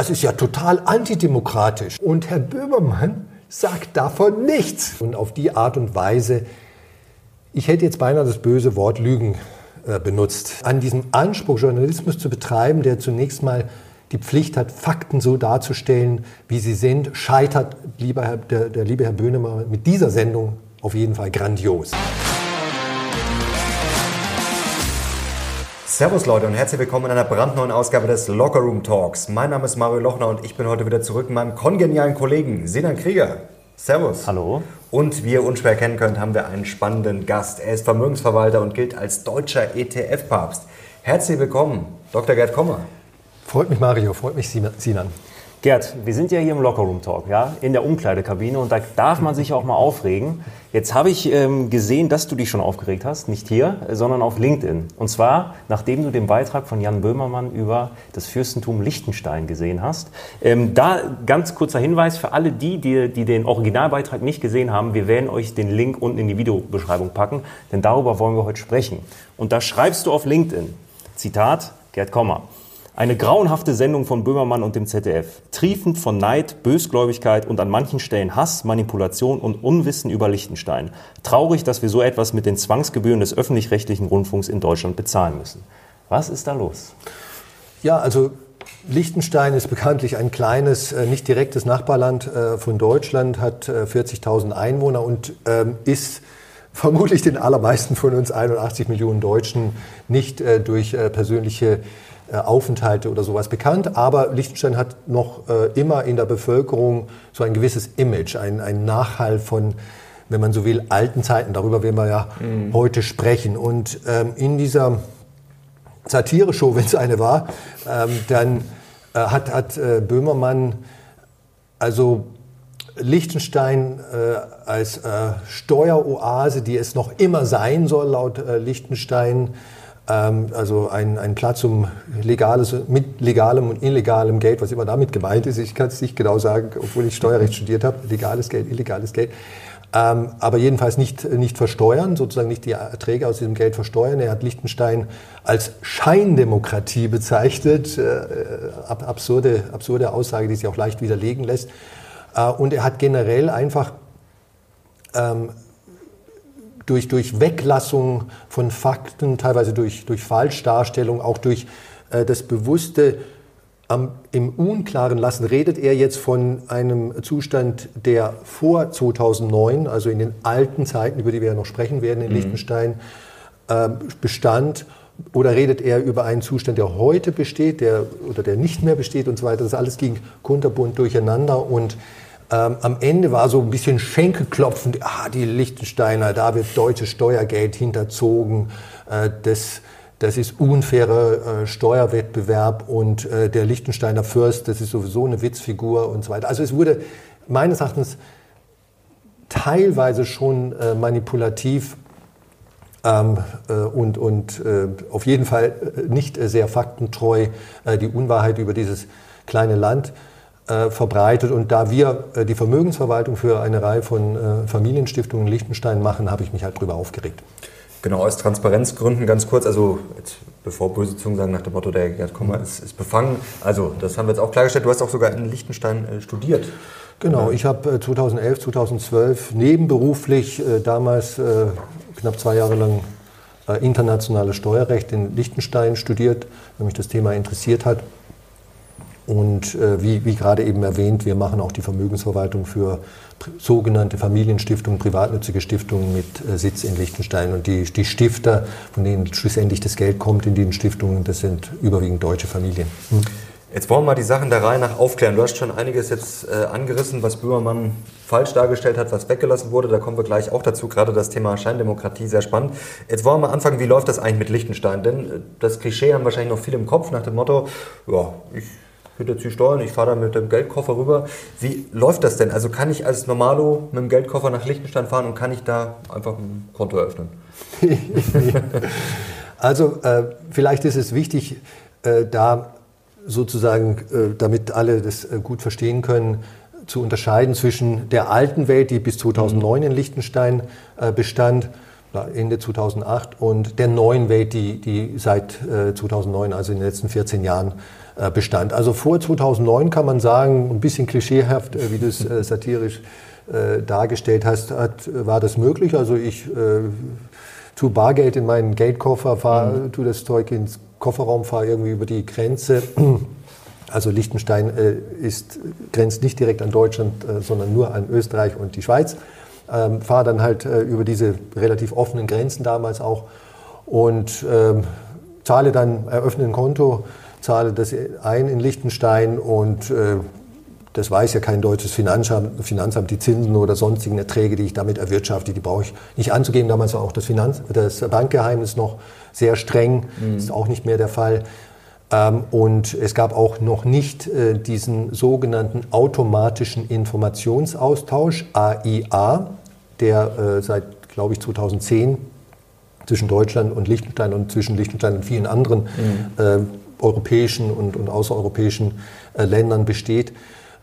das ist ja total antidemokratisch. Und Herr Böhmermann sagt davon nichts. Und auf die Art und Weise, ich hätte jetzt beinahe das böse Wort Lügen äh, benutzt, an diesem Anspruch, Journalismus zu betreiben, der zunächst mal die Pflicht hat, Fakten so darzustellen, wie sie sind, scheitert lieber Herr, der, der liebe Herr Böhnemann mit dieser Sendung auf jeden Fall grandios. Servus Leute und herzlich willkommen in einer brandneuen Ausgabe des Locker Room Talks. Mein Name ist Mario Lochner und ich bin heute wieder zurück mit meinem kongenialen Kollegen Sinan Krieger. Servus. Hallo. Und wie ihr unschwer erkennen könnt, haben wir einen spannenden Gast. Er ist Vermögensverwalter und gilt als deutscher ETF-Papst. Herzlich willkommen, Dr. Gerd Kommer. Freut mich, Mario. Freut mich, Sinan. Gerd, wir sind ja hier im Lockerroom Talk, ja, in der Umkleidekabine und da darf man sich auch mal aufregen. Jetzt habe ich ähm, gesehen, dass du dich schon aufgeregt hast, nicht hier, sondern auf LinkedIn. Und zwar, nachdem du den Beitrag von Jan Böhmermann über das Fürstentum Liechtenstein gesehen hast. Ähm, da ganz kurzer Hinweis für alle die, die, die den Originalbeitrag nicht gesehen haben, wir werden euch den Link unten in die Videobeschreibung packen, denn darüber wollen wir heute sprechen. Und da schreibst du auf LinkedIn, Zitat, Gerd Kommer. Eine grauenhafte Sendung von Böhmermann und dem ZDF. Triefend von Neid, Bösgläubigkeit und an manchen Stellen Hass, Manipulation und Unwissen über Liechtenstein. Traurig, dass wir so etwas mit den Zwangsgebühren des öffentlich-rechtlichen Rundfunks in Deutschland bezahlen müssen. Was ist da los? Ja, also Liechtenstein ist bekanntlich ein kleines, äh, nicht direktes Nachbarland äh, von Deutschland, hat 40.000 äh, Einwohner und ähm, ist vermutlich den allermeisten von uns 81 Millionen Deutschen nicht durch persönliche Aufenthalte oder sowas bekannt, aber Liechtenstein hat noch äh, immer in der Bevölkerung so ein gewisses Image, ein, ein Nachhall von, wenn man so will, alten Zeiten. Darüber werden wir ja mhm. heute sprechen. Und ähm, in dieser Satire-Show, wenn es eine war, ähm, dann äh, hat, hat äh, Böhmermann also Liechtenstein äh, als äh, Steueroase, die es noch immer sein soll, laut äh, Liechtenstein, also ein, ein Platz um legales, mit legalem und illegalem Geld, was immer damit gemeint ist. Ich kann es nicht genau sagen, obwohl ich Steuerrecht studiert habe. Legales Geld, illegales Geld. Ähm, aber jedenfalls nicht, nicht versteuern, sozusagen nicht die Erträge aus diesem Geld versteuern. Er hat Liechtenstein als Scheindemokratie bezeichnet. Äh, absurde, absurde Aussage, die sich auch leicht widerlegen lässt. Äh, und er hat generell einfach ähm, durch, durch Weglassung von Fakten, teilweise durch, durch Falschdarstellung, auch durch äh, das bewusste am, im Unklaren lassen, redet er jetzt von einem Zustand, der vor 2009, also in den alten Zeiten, über die wir ja noch sprechen werden in mhm. Liechtenstein, äh, bestand oder redet er über einen Zustand, der heute besteht, der oder der nicht mehr besteht und so weiter. Das alles ging kunterbunt durcheinander und ähm, am Ende war so ein bisschen Schenkelklopfen, ah, die Liechtensteiner, da wird deutsches Steuergeld hinterzogen, äh, das, das ist unfairer äh, Steuerwettbewerb und äh, der Liechtensteiner Fürst, das ist sowieso eine Witzfigur und so weiter. Also es wurde meines Erachtens teilweise schon äh, manipulativ ähm, äh, und, und äh, auf jeden Fall nicht sehr faktentreu die Unwahrheit über dieses kleine Land. äh, verbreitet. Und da wir äh, die Vermögensverwaltung für eine Reihe von äh, Familienstiftungen in Liechtenstein machen, habe ich mich halt darüber aufgeregt. Genau, aus Transparenzgründen ganz kurz, also jetzt, bevor böse Zungen sagen nach dem Motto, der Gerd Kommer mhm. ist, ist, befangen, also das haben wir jetzt auch klargestellt, du hast auch sogar in Liechtenstein äh, studiert. Genau, ich habe 2011, 2012 nebenberuflich äh, damals äh, knapp zwei Jahre lang internationales Steuerrecht in Liechtenstein studiert, weil mich das Thema interessiert hat. Und äh, wie, wie gerade eben erwähnt, wir machen auch die Vermögensverwaltung für sogenannte Familienstiftungen, privatnützige Stiftungen mit äh, Sitz in Liechtenstein. Und die, die Stifter, von denen schlussendlich das Geld kommt in den Stiftungen, das sind überwiegend deutsche Familien. Hm. Jetzt wollen wir mal die Sachen der Reihe nach aufklären. Du hast schon einiges jetzt äh, angerissen, was Böhmermann falsch dargestellt hat, was weggelassen wurde. Da kommen wir gleich auch dazu. Gerade das Thema Scheindemokratie, sehr spannend. Jetzt wollen wir mal anfangen, wie läuft das eigentlich mit Liechtenstein? Denn äh, das Klischee haben wahrscheinlich noch viele im Kopf nach dem Motto, ja, ich hinterziehe Steuern, ich fahre da mit dem Geldkoffer rüber. Wie läuft das denn? Also kann ich als Normalo mit dem Geldkoffer nach Liechtenstein fahren und kann ich da einfach ein Konto eröffnen? also äh, vielleicht ist es wichtig, äh, da sozusagen, äh, damit alle das äh, gut verstehen können, zu unterscheiden zwischen der alten Welt, die bis 2009 in Liechtenstein äh, bestand, Ende 2008, und der neuen Welt, die, die seit 2009, äh, also in den letzten 14 Jahren, bestand. Also vor 2009 kann man sagen, ein bisschen klischeehaft, äh, wie du es äh, satirisch äh, dargestellt hast, hat, war das möglich. Also ich äh, tue Bargeld in meinen Geldkoffer, fahr, mhm. tue das Zeug ins Kofferraum, fahre irgendwie über die Grenze. Also Liechtenstein äh, ist, grenzt nicht direkt an Deutschland, äh, sondern nur an Österreich und die Schweiz. Ähm, fahre dann halt äh, über diese relativ offenen Grenzen damals auch und ähm, zahle dann, eröffne ein Konto, zahle das ein in Liechtenstein und äh, das weiß ja kein deutsches Finanzamt, Finanzamt, die Zinsen oder sonstigen Erträge, die ich damit erwirtschafte, die brauche ich nicht anzugeben. Damals war auch das, Finanz-, das Bankgeheimnis noch sehr streng, mhm. ist auch nicht mehr der Fall. Ähm, und es gab auch noch nicht äh, diesen sogenannten automatischen Informationsaustausch, AIA, der äh, seit, glaube ich, 2010 zwischen Deutschland und Liechtenstein und zwischen Liechtenstein und vielen anderen mhm. äh, europäischen und, und außereuropäischen äh, Ländern besteht.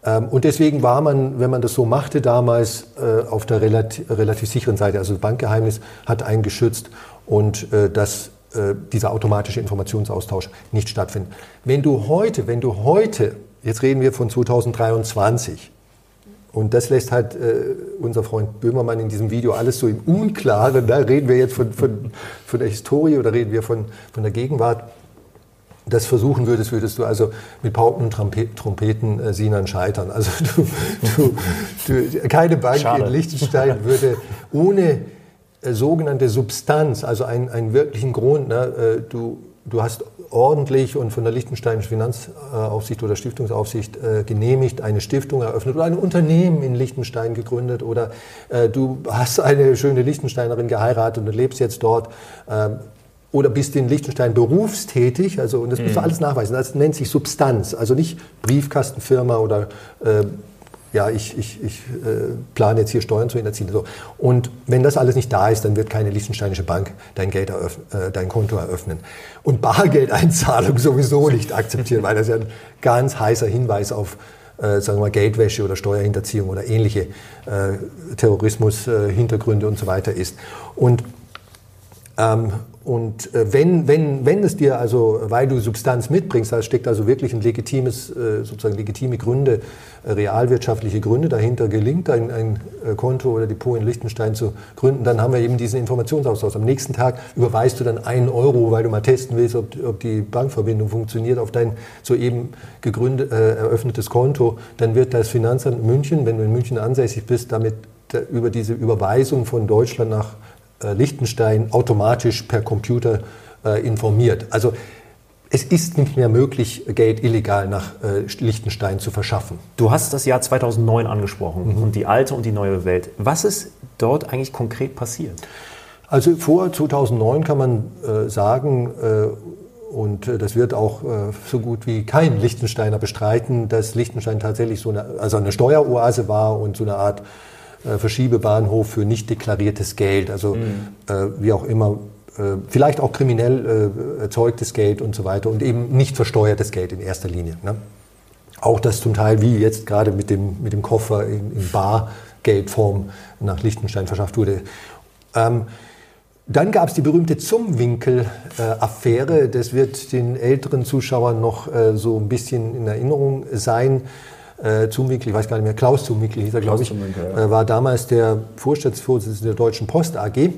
Ähm, und deswegen war man, wenn man das so machte damals, äh, auf der relativ, relativ sicheren Seite. Also das Bankgeheimnis hat einen geschützt und äh, dass äh, dieser automatische Informationsaustausch nicht stattfindet. Wenn du heute, wenn du heute, jetzt reden wir von 2023, und das lässt halt äh, unser Freund Böhmermann in diesem Video alles so im Unklaren. Da reden wir jetzt von, von, von der Historie oder reden wir von, von der Gegenwart das versuchen würdest, würdest du also mit Pauken und Trompeten äh, Sinan scheitern. Also du, du, du, keine Bank Schade. in Liechtenstein würde ohne äh, sogenannte Substanz, also einen, einen wirklichen Grund, ne, äh, du, du hast ordentlich und von der Liechtensteinischen Finanzaufsicht oder Stiftungsaufsicht äh, genehmigt, eine Stiftung eröffnet oder ein Unternehmen in Liechtenstein gegründet oder äh, du hast eine schöne Liechtensteinerin geheiratet und lebst jetzt dort. Ähm, oder bist in Liechtenstein berufstätig, also und das musst du mhm. alles nachweisen. Das nennt sich Substanz, also nicht Briefkastenfirma oder äh, ja, ich, ich, ich äh, plane jetzt hier Steuern zu hinterziehen. So. Und wenn das alles nicht da ist, dann wird keine liechtensteinische Bank dein, Geld äh, dein Konto eröffnen. Und Bargeldeinzahlung sowieso nicht akzeptieren, weil das ja ein ganz heißer Hinweis auf äh, sagen wir mal Geldwäsche oder Steuerhinterziehung oder ähnliche äh, Terrorismus-Hintergründe äh, und so weiter ist. Und ähm, und äh, wenn, wenn, wenn es dir also, weil du Substanz mitbringst, da steckt also wirklich ein legitimes, äh, sozusagen legitime Gründe, äh, realwirtschaftliche Gründe dahinter gelingt, ein, ein Konto oder Depot in Liechtenstein zu gründen, dann haben wir eben diesen Informationsaustausch. Am nächsten Tag überweist du dann einen Euro, weil du mal testen willst, ob, ob die Bankverbindung funktioniert, auf dein soeben gegründet, äh, eröffnetes Konto. Dann wird das Finanzamt München, wenn du in München ansässig bist, damit über diese Überweisung von Deutschland nach Liechtenstein automatisch per Computer äh, informiert. Also es ist nicht mehr möglich, Geld illegal nach äh, Liechtenstein zu verschaffen. Du hast das Jahr 2009 angesprochen mhm. und die alte und die neue Welt. Was ist dort eigentlich konkret passiert? Also vor 2009 kann man äh, sagen, äh, und äh, das wird auch äh, so gut wie kein Liechtensteiner bestreiten, dass Liechtenstein tatsächlich so eine, also eine Steueroase war und so eine Art äh, Verschiebebahnhof für nicht deklariertes Geld, also mhm. äh, wie auch immer, äh, vielleicht auch kriminell äh, erzeugtes Geld und so weiter und eben nicht versteuertes Geld in erster Linie. Ne? Auch das zum Teil, wie jetzt gerade mit dem, mit dem Koffer in, in Bargeldform nach Liechtenstein verschafft wurde. Ähm, dann gab es die berühmte Zumwinkel-Affäre. Das wird den älteren Zuschauern noch äh, so ein bisschen in Erinnerung sein äh, Zumwinkel, ich weiß gar nicht mehr, Klaus Zumwinkel hieß er, glaube ich, ja. äh, war damals der Vorstandsvorsitzende der Deutschen Post AG.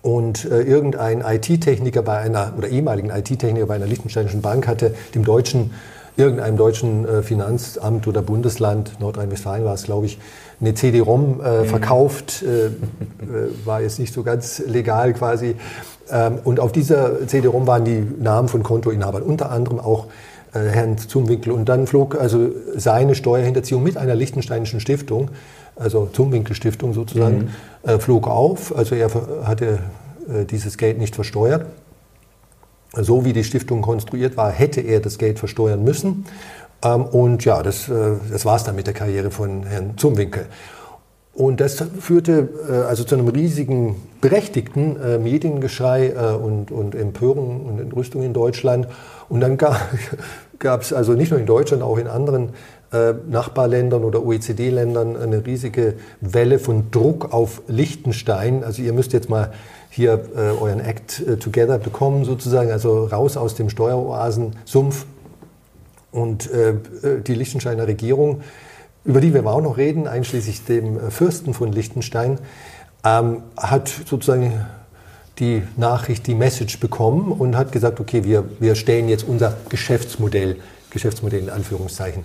Und äh, irgendein IT-Techniker bei einer, oder ehemaligen IT-Techniker bei einer liechtensteinischen Bank hatte dem deutschen, irgendeinem deutschen äh, Finanzamt oder Bundesland, Nordrhein-Westfalen war es, glaube ich, eine CD-ROM äh, mhm. verkauft, äh, äh, war jetzt nicht so ganz legal quasi. Ähm, und auf dieser CD-ROM waren die Namen von Kontoinhabern, unter anderem auch Herrn Zumwinkel. Und dann flog also seine Steuerhinterziehung mit einer liechtensteinischen Stiftung, also Zumwinkel Stiftung sozusagen, mhm. äh, flog auf. Also er hatte äh, dieses Geld nicht versteuert. So wie die Stiftung konstruiert war, hätte er das Geld versteuern müssen. Ähm, und ja, das, äh, das war es dann mit der Karriere von Herrn Zumwinkel. Und das führte äh, also zu einem riesigen, berechtigten äh, Mediengeschrei äh, und, und Empörung und Entrüstung in Deutschland. Und dann gab es also nicht nur in Deutschland, auch in anderen äh, Nachbarländern oder OECD-Ländern eine riesige Welle von Druck auf Liechtenstein. Also ihr müsst jetzt mal hier äh, euren Act äh, together bekommen sozusagen, also raus aus dem Steueroasen-Sumpf Und die Liechtensteiner Regierung, über die wir auch noch reden, einschließlich dem Fürsten von Liechtenstein, ähm, hat sozusagen die Nachricht, die Message bekommen und hat gesagt, okay, wir, wir stellen jetzt unser Geschäftsmodell, Geschäftsmodell in Anführungszeichen,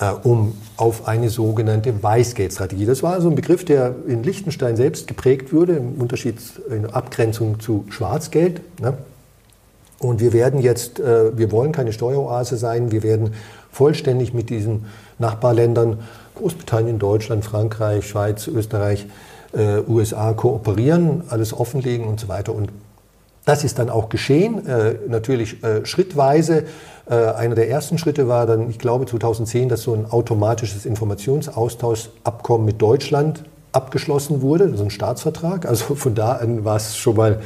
äh, um auf eine sogenannte Weißgeldstrategie. Das war so ein Begriff, der in Liechtenstein selbst geprägt wurde, im Unterschied in Abgrenzung zu Schwarzgeld. Ne? Und wir werden jetzt, äh, wir wollen keine Steueroase sein, wir werden vollständig mit diesen Nachbarländern, Großbritannien, Deutschland, Frankreich, Schweiz, Österreich, äh, USA kooperieren, alles offenlegen und so weiter. Und das ist dann auch geschehen, äh, natürlich äh, schrittweise. Äh, einer der ersten Schritte war dann, ich glaube 2010, dass so ein automatisches Informationsaustauschabkommen mit Deutschland abgeschlossen wurde, so ein Staatsvertrag. Also von da an war es schon mal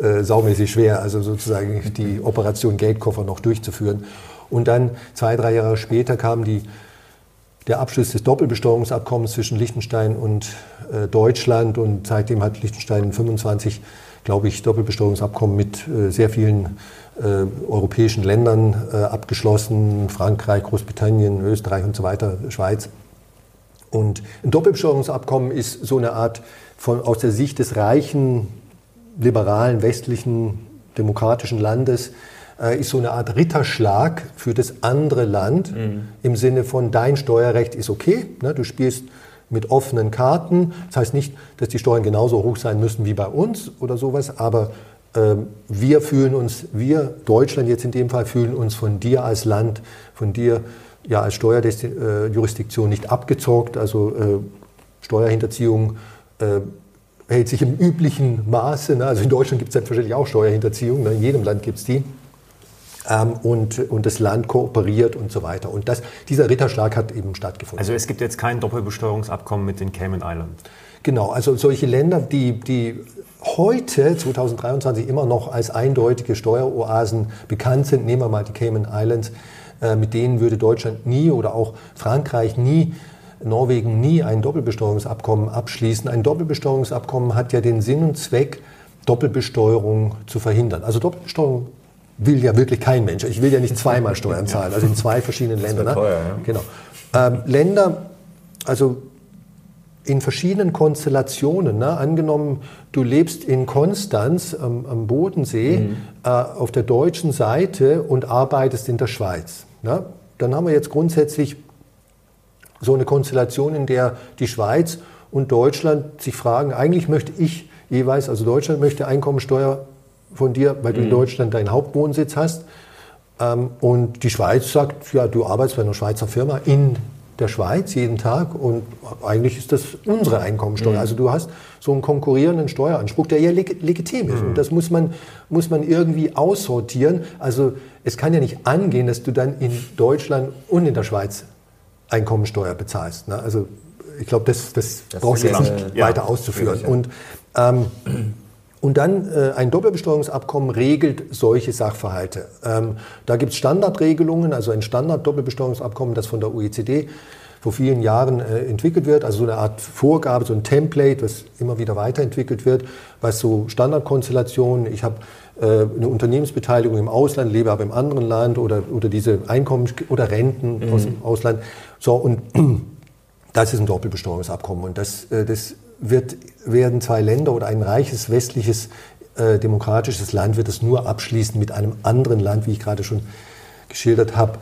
äh, saumäßig schwer, also sozusagen die Operation Geldkoffer noch durchzuführen. Und dann zwei, drei Jahre später kam die, der Abschluss des Doppelbesteuerungsabkommens zwischen Liechtenstein und äh, Deutschland und seitdem hat Liechtenstein 25, glaube ich, Doppelbesteuerungsabkommen mit äh, sehr vielen äh, europäischen Ländern äh, abgeschlossen, Frankreich, Großbritannien, Österreich und so weiter, Schweiz. Und ein Doppelbesteuerungsabkommen ist so eine Art von, aus der Sicht des reichen, liberalen, westlichen, demokratischen Landes, äh, ist so eine Art Ritterschlag für das andere Land mhm. im Sinne von dein Steuerrecht ist okay, ne, du spielst mit offenen Karten. Das heißt nicht, dass die Steuern genauso hoch sein müssen wie bei uns oder sowas, aber äh, wir fühlen uns, wir Deutschland jetzt in dem Fall, fühlen uns von dir als Land, von dir ja als Steuerjurisdiktion nicht abgezockt. Also äh, Steuerhinterziehung äh, hält sich im üblichen Maße. Ne? Also in Deutschland gibt es selbstverständlich auch Steuerhinterziehung, ne? in jedem Land gibt es die ähm, und, und das Land kooperiert und so weiter. Und das, dieser Ritterschlag hat eben stattgefunden. Also es gibt jetzt kein Doppelbesteuerungsabkommen mit den Cayman Islands? Genau, also solche Länder, die, die heute, 2023, immer noch als eindeutige Steueroasen bekannt sind, nehmen wir mal die Cayman Islands, äh, mit denen würde Deutschland nie oder auch Frankreich nie Norwegen nie ein Doppelbesteuerungsabkommen abschließen. Ein Doppelbesteuerungsabkommen hat ja den Sinn und Zweck, Doppelbesteuerung zu verhindern. Also Doppelbesteuerung will ja wirklich kein Mensch. Ich will ja nicht zweimal Steuern zahlen, also in zwei verschiedenen Ländern. Ne? Teuer, ja. Genau. Ähm, Länder, also in verschiedenen Konstellationen. Ne? Angenommen, du lebst in Konstanz am, am Bodensee mhm. äh, auf der deutschen Seite und arbeitest in der Schweiz. Ne? Dann haben wir jetzt grundsätzlich so eine Konstellation, in der die Schweiz und Deutschland sich fragen, eigentlich möchte ich jeweils, also Deutschland möchte Einkommensteuer von dir, weil du in mhm. Deutschland deinen Hauptwohnsitz hast. Ähm, und die Schweiz sagt, ja, du arbeitest bei einer Schweizer Firma in der Schweiz jeden Tag und eigentlich ist das unsere Einkommensteuer. Mhm. Also du hast so einen konkurrierenden Steueranspruch, der ja leg legitim ist. Mhm. Und das muss man, muss man irgendwie aussortieren. Also es kann ja nicht angehen, dass du dann in Deutschland und in der Schweiz Einkommensteuer bezahlst. Ne? Also ich glaube, das, das, das brauchst du jetzt nicht ja, weiter auszuführen. Und ähm, und dann äh, ein Doppelbesteuerungsabkommen regelt solche Sachverhalte. Ähm, da gibt es Standardregelungen, also ein Standard-Doppelbesteuerungsabkommen, das von der OECD vor vielen Jahren äh, entwickelt wird, also so eine Art Vorgabe, so ein Template, das immer wieder weiterentwickelt wird, was so Standardkonstellationen, ich habe äh, eine Unternehmensbeteiligung im Ausland, lebe aber im anderen Land oder, oder diese Einkommen oder Renten mhm. aus dem Ausland. So, und das ist ein Doppelbesteuerungsabkommen und das, äh, das wird, werden zwei Länder oder ein reiches westliches äh, demokratisches Land wird es nur abschließen mit einem anderen Land, wie ich gerade schon geschildert habe,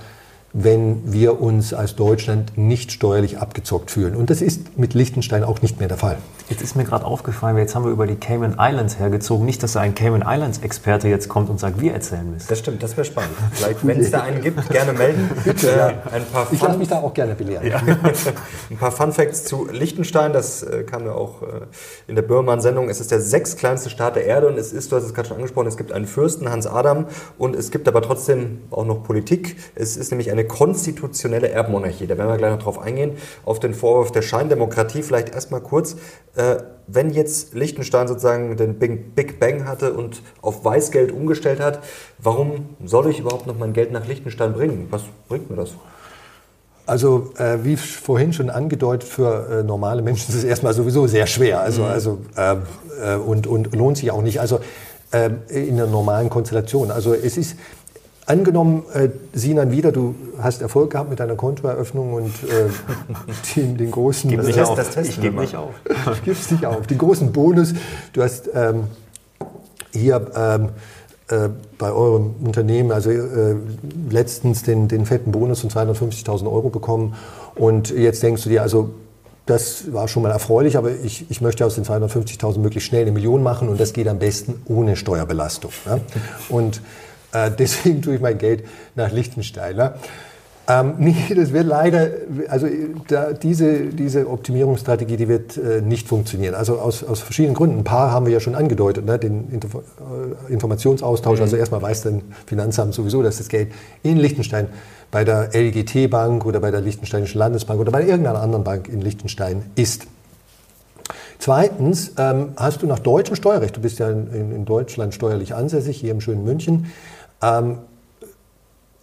wenn wir uns als Deutschland nicht steuerlich abgezockt fühlen. Und das ist mit Liechtenstein auch nicht mehr der Fall. Jetzt ist mir gerade aufgefallen, jetzt haben wir über die Cayman Islands hergezogen. Nicht, dass da ein Cayman Islands-Experte jetzt kommt und sagt, wir erzählen müssen. Das stimmt, das wäre spannend. Vielleicht, wenn es da einen gibt, gerne melden. Bitte, äh, ja. ein paar ich lasse mich da auch gerne belehren. Ja. ein paar Fun Facts zu Liechtenstein, das äh, kam ja auch äh, in der Böhmermann-Sendung. Es ist der sechstkleinste Staat der Erde und es ist, du hast es gerade schon angesprochen, es gibt einen Fürsten, Hans Adam, und es gibt aber trotzdem auch noch Politik. Es ist nämlich eine konstitutionelle Erbmonarchie. Da werden wir gleich noch drauf eingehen. Auf den Vorwurf der Scheindemokratie vielleicht erstmal kurz. Äh, wenn jetzt Liechtenstein sozusagen den Big Bang hatte und auf Weißgeld umgestellt hat, warum soll ich überhaupt noch mein Geld nach Liechtenstein bringen? Was bringt mir das? Also äh, wie vorhin schon angedeutet, für äh, normale Menschen ist es erstmal sowieso sehr schwer. Also, mhm. also äh, äh und, und lohnt sich auch nicht. Also äh, in einer normalen Konstellation. Also es ist angenommen, äh, Sinan wieder, du hast Erfolg gehabt mit deiner Kontoeröffnung und äh, den, den großen... Gib äh, nicht auf. das testen ich gebe nicht auf. Du gibst nicht auf. Den großen Bonus, du hast ähm, hier ähm, äh, bei eurem Unternehmen, also äh, letztens den, den fetten Bonus von 250.000 Euro bekommen und jetzt denkst du dir, also das war schon mal erfreulich, aber ich, ich möchte aus den 250.000 möglichst schnell eine Million machen und das geht am besten ohne Steuerbelastung. Ne? Und äh, deswegen tue ich mein Geld nach Liechtenstein. Ne? Ähm, nee, das wird leider, also da, diese, diese Optimierungsstrategie, die wird äh, nicht funktionieren. Also aus, aus verschiedenen Gründen. Ein paar haben wir ja schon angedeutet, ne? den Inter äh, Informationsaustausch. Also erstmal weiß dann Finanzamt sowieso, dass das Geld in Liechtenstein bei der LGT Bank oder bei der Liechtensteinischen Landesbank oder bei irgendeiner anderen Bank in Liechtenstein ist. Zweitens ähm, hast du nach deutschem Steuerrecht, du bist ja in, in Deutschland steuerlich ansässig, hier im schönen München, ähm,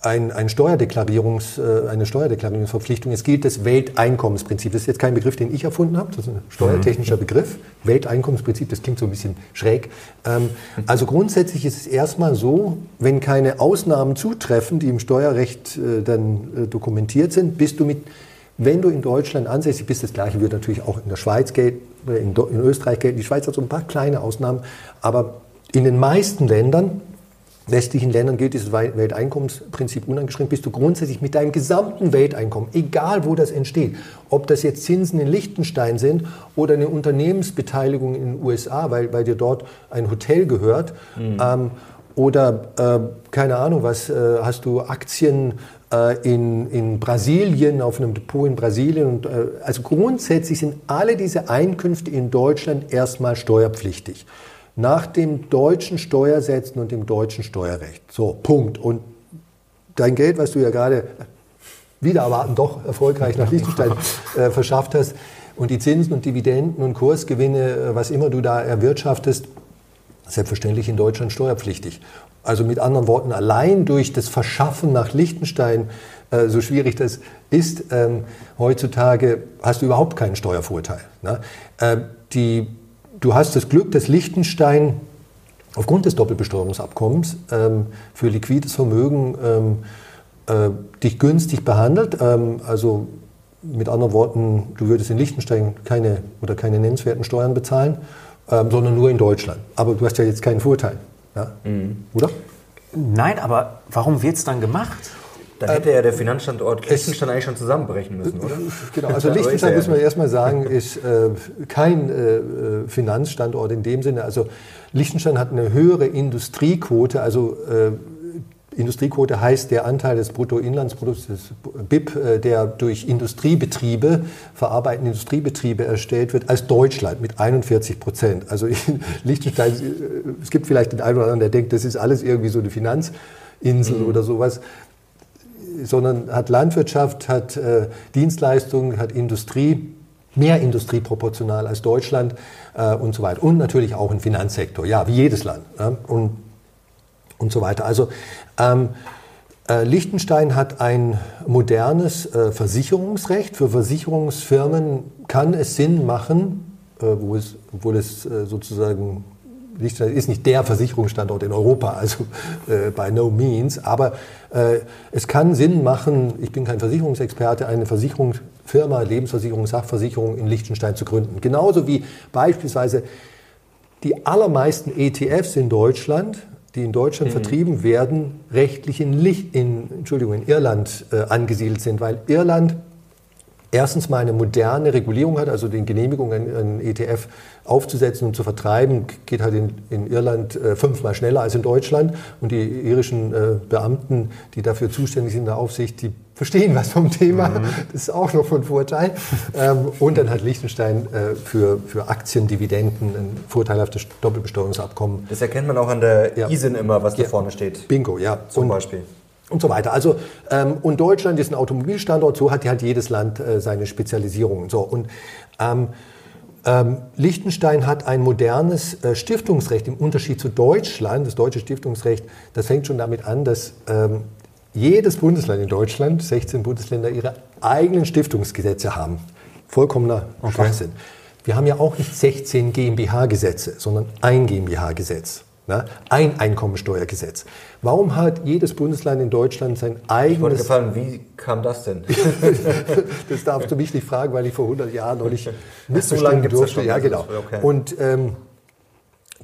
ein, ein Steuerdeklarierungs, äh, eine Steuerdeklarierungsverpflichtung. Es gilt das Welteinkommensprinzip. Das ist jetzt kein Begriff, den ich erfunden habe, das ist ein steuertechnischer Begriff. Welteinkommensprinzip, das klingt so ein bisschen schräg. Ähm, also grundsätzlich ist es erstmal so, wenn keine Ausnahmen zutreffen, die im Steuerrecht äh, dann äh, dokumentiert sind, bist du mit, wenn du in Deutschland ansässig bist, das gleiche wird natürlich auch in der Schweiz gelten, in, in Österreich gelten. Die Schweiz hat so ein paar kleine Ausnahmen, aber in den meisten Ländern westlichen Ländern gilt dieses Welteinkommensprinzip uneingeschränkt, bist du grundsätzlich mit deinem gesamten Welteinkommen, egal wo das entsteht, ob das jetzt Zinsen in Liechtenstein sind oder eine Unternehmensbeteiligung in den USA, weil, weil dir dort ein Hotel gehört, ähm, oder äh, keine Ahnung, was äh, hast du Aktien äh, in, in Brasilien, auf einem Depot in Brasilien. Und, äh, also grundsätzlich sind alle diese Einkünfte in Deutschland erstmal steuerpflichtig nach dem deutschen Steuersätzen und dem deutschen Steuerrecht. So, Punkt. Und dein Geld, was du ja gerade wieder erwarten doch erfolgreich nach Liechtenstein äh, verschafft hast und die Zinsen und Dividenden und Kursgewinne, äh, was immer du da erwirtschaftest, selbstverständlich in Deutschland steuerpflichtig. Also mit anderen Worten, allein durch das Verschaffen nach Liechtenstein, äh, so schwierig das ist, ähm, heutzutage hast du überhaupt keinen Steuervorteil. Ne? Äh, die, du hast das Glück, dass Liechtenstein aufgrund des Doppelbesteuerungsabkommens ähm, für liquides Vermögen ähm, äh, dich günstig behandelt. Ähm, also mit anderen Worten, du würdest in Liechtenstein keine oder keine nennenswerten Steuern bezahlen, ähm, sondern nur in Deutschland. Aber du hast ja jetzt keinen Vorteil, ja? oder? Nein, aber warum wird es dann gemacht? Dann hätte ja der Finanzstandort Liechtenstein eigentlich schon zusammenbrechen müssen, oder? Genau, also Liechtenstein, man nicht. erstmal sagen, ist äh, kein äh, Finanzstandort in dem Sinne. Also Liechtenstein hat eine höhere Industriequote, also äh, Industriequote heißt der Anteil des Bruttoinlandsprodukts, des BIP, äh, der durch Industriebetriebe, verarbeitende Industriebetriebe erstellt wird, als Deutschland mit 41 Prozent. Also in Liechtenstein, äh, es gibt vielleicht den einen oder anderen, der denkt, das ist alles irgendwie so eine Finanzinsel oder sowas sondern hat Landwirtschaft, hat äh, Dienstleistungen, hat Industrie, mehr Industrie proportional als Deutschland äh, und so weiter. Und natürlich auch ein Finanzsektor, ja, wie jedes Land. Ja, und, und so weiter. Also ähm, äh, Liechtenstein hat ein modernes äh, Versicherungsrecht. Für Versicherungsfirmen kann es Sinn machen, äh, wo es, obwohl es äh, sozusagen Liechtenstein ist nicht der Versicherungsstandort in Europa, also äh, by no means, aber äh, es kann Sinn machen, ich bin kein Versicherungsexperte, eine Versicherungsfirma, Lebensversicherung, Sachversicherung in Liechtenstein zu gründen. Genauso wie beispielsweise die allermeisten ETFs in Deutschland, die in Deutschland vertrieben werden, rechtlich in, Licht, in, Entschuldigung, in Irland äh, angesiedelt sind, weil Irland erstens mal eine moderne Regulierung hat, also die Genehmigung, einen, ETF aufzusetzen und zu vertreiben, geht halt in, in Irland äh, fünfmal schneller als in Deutschland. Und die irischen äh, Beamten, die dafür zuständig sind in der Aufsicht, die verstehen was vom Thema. Das ist auch noch von Vorteil. ähm, und dann hat Liechtenstein äh, für, für Aktien, Dividenden ein vorteilhaftes Doppelbesteuerungsabkommen. Das erkennt man auch an der Ja. ISIN immer, was da Ja. vorne steht. Bingo, ja. Zum Und- Beispiel. Und so weiter. Also ähm, und Deutschland ist ein Automobilstandort, so hat halt jedes Land äh, seine Spezialisierungen. So und ähm, ähm, Liechtenstein hat ein modernes äh, Stiftungsrecht im Unterschied zu Deutschland. Das deutsche Stiftungsrecht, das fängt schon damit an, dass ähm, jedes Bundesland in Deutschland, 16 Bundesländer, ihre eigenen Stiftungsgesetze haben. Vollkommener Schwachsinn. Wir haben ja auch nicht 16 GmbH-Gesetze, sondern ein GmbH-Gesetz. Ne? Ein Einkommensteuergesetz. Warum hat jedes Bundesland in Deutschland sein eigenes... Ich wollte gefallen, wie kam das denn? das darfst du mich nicht fragen, weil ich vor 100 Jahren noch nicht missbestimmen so durfte. Ja, genau. Okay. Und ähm,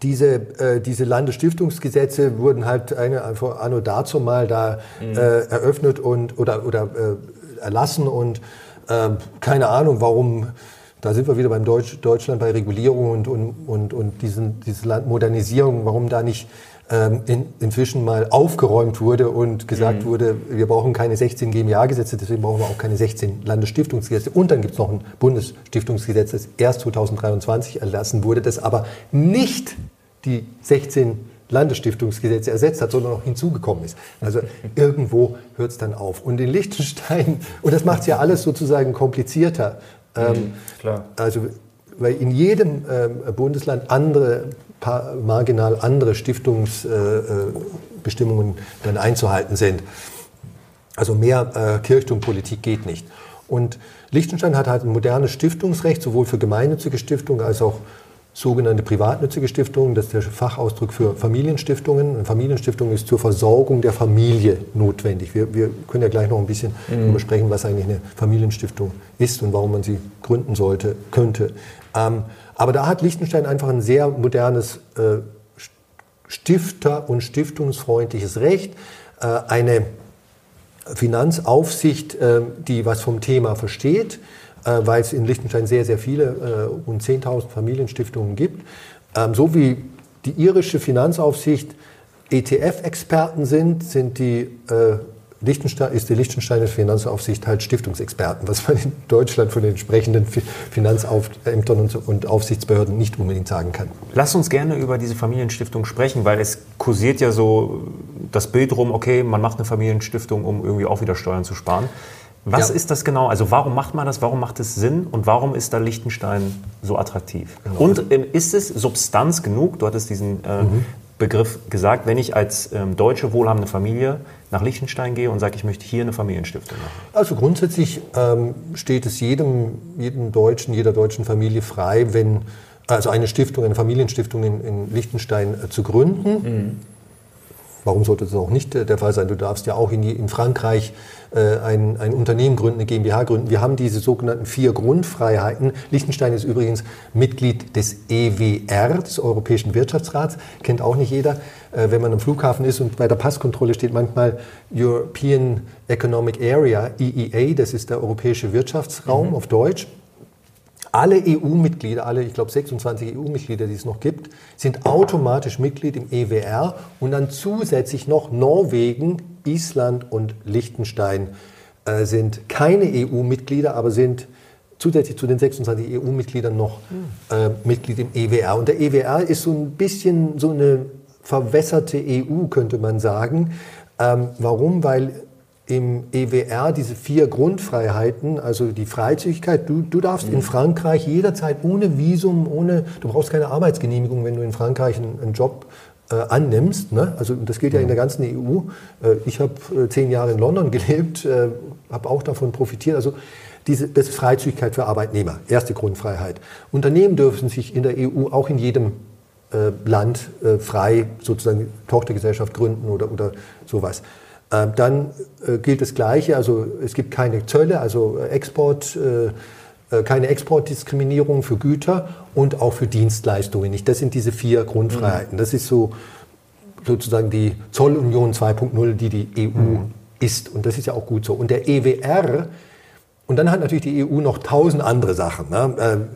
diese, äh, diese Landesstiftungsgesetze wurden halt eine, vor Anno dazu mal da mhm. äh, eröffnet und, oder, oder äh, erlassen und äh, keine Ahnung, warum da sind wir wieder beim Deutsch, Deutschland bei Regulierung und, und, und, und diesen, diese Landmodernisierung, warum da nicht ähm, in, inzwischen mal aufgeräumt wurde und gesagt mhm. wurde, wir brauchen keine 16 GmbH-Gesetze, deswegen brauchen wir auch keine 16 Landesstiftungsgesetze. Und dann gibt es noch ein Bundesstiftungsgesetz, das erst 2023 erlassen wurde, das aber nicht die 16 Landesstiftungsgesetze ersetzt hat, sondern noch hinzugekommen ist. Also irgendwo hört es dann auf. Und in Liechtenstein, und das macht es ja alles sozusagen komplizierter, ähm, Klar. Also, weil in jedem ähm, Bundesland andere, marginal andere Stiftungsbestimmungen äh, äh dann einzuhalten sind. Also mehr äh, Kirchturmpolitik geht nicht. Und Liechtenstein hat halt ein modernes Stiftungsrecht, sowohl für gemeinnützige Stiftungen als auch sogenannte privatnützige Stiftungen. Das ist der Fachausdruck für Familienstiftungen. Eine Familienstiftung ist zur Versorgung der Familie notwendig. Wir, wir können ja gleich noch ein bisschen mhm. darüber sprechen, was eigentlich eine Familienstiftung ist und warum man sie gründen sollte, könnte. Ähm, aber da hat Liechtenstein einfach ein sehr modernes äh, Stifter- und stiftungsfreundliches Recht. Äh, eine Finanzaufsicht, äh, die was vom Thema versteht weil es in Liechtenstein sehr, sehr viele, äh, rund 10.000 Familienstiftungen gibt. Ähm, so wie die irische Finanzaufsicht ETF-Experten sind, sind die äh, Liechtenstein, ist die Liechtensteinische Finanzaufsicht halt Stiftungsexperten, was man in Deutschland von den entsprechenden Finanzämtern und Aufsichtsbehörden nicht unbedingt sagen kann. Lass uns gerne über diese Familienstiftung sprechen, weil es kursiert ja so das Bild rum, okay, man macht eine Familienstiftung, um irgendwie auch wieder Steuern zu sparen. Was ja. ist das genau? Also warum macht man das? Warum macht es Sinn? Und warum ist da Liechtenstein so attraktiv? Genau. Und ähm, ist es Substanz genug? Du hattest diesen äh, mhm. Begriff gesagt, wenn ich als ähm, deutsche wohlhabende Familie nach Liechtenstein gehe und sage, ich möchte hier eine Familienstiftung machen? Also grundsätzlich ähm, steht es jedem, jedem Deutschen, jeder deutschen Familie frei, wenn also eine Stiftung, eine Familienstiftung in, in Liechtenstein äh, zu gründen. Mhm. Warum sollte das auch nicht der Fall sein? Du darfst ja auch in, in Frankreich äh, ein, ein Unternehmen gründen, eine GmbH gründen. Wir haben diese sogenannten vier Grundfreiheiten. Liechtenstein ist übrigens Mitglied des EWR, des Europäischen Wirtschaftsrats. Kennt auch nicht jeder. Äh, wenn man am Flughafen ist und bei der Passkontrolle steht manchmal European Economic Area, EEA, das ist der Europäische Wirtschaftsraum mhm. auf Deutsch. Alle EU-Mitglieder, alle, ich glaube 26 EU-Mitglieder, die es noch gibt, sind automatisch Mitglied im EWR und dann zusätzlich noch Norwegen, Island und Liechtenstein äh, sind keine EU-Mitglieder, aber sind zusätzlich zu den 26 EU-Mitgliedern noch äh, Mitglied im EWR. Und der EWR ist so ein bisschen so eine verwässerte EU, könnte man sagen. Ähm, warum? Weil im EWR diese vier Grundfreiheiten, also die Freizügigkeit, du, du darfst mhm. in Frankreich jederzeit ohne Visum, ohne, du brauchst keine Arbeitsgenehmigung, wenn du in Frankreich einen, einen Job äh, annimmst. Ne? Also das gilt ja in der ganzen EU. Äh, ich habe äh, zehn Jahre in London gelebt, äh, habe auch davon profitiert. Also diese, das ist Freizügigkeit für Arbeitnehmer, erste Grundfreiheit. Unternehmen dürfen sich in der EU auch in jedem äh, Land äh, frei sozusagen Tochtergesellschaft gründen oder, oder sowas. Ähm, dann äh, gilt das Gleiche, also es gibt keine Zölle, also äh, Export, äh, keine Exportdiskriminierung für Güter und auch für Dienstleistungen nicht. Das sind diese vier Grundfreiheiten. Das ist so sozusagen die Zollunion 2.0, die die EU mhm. ist. Und das ist ja auch gut so. Und der EWR, und dann hat natürlich die EU noch tausend andere Sachen. Ne?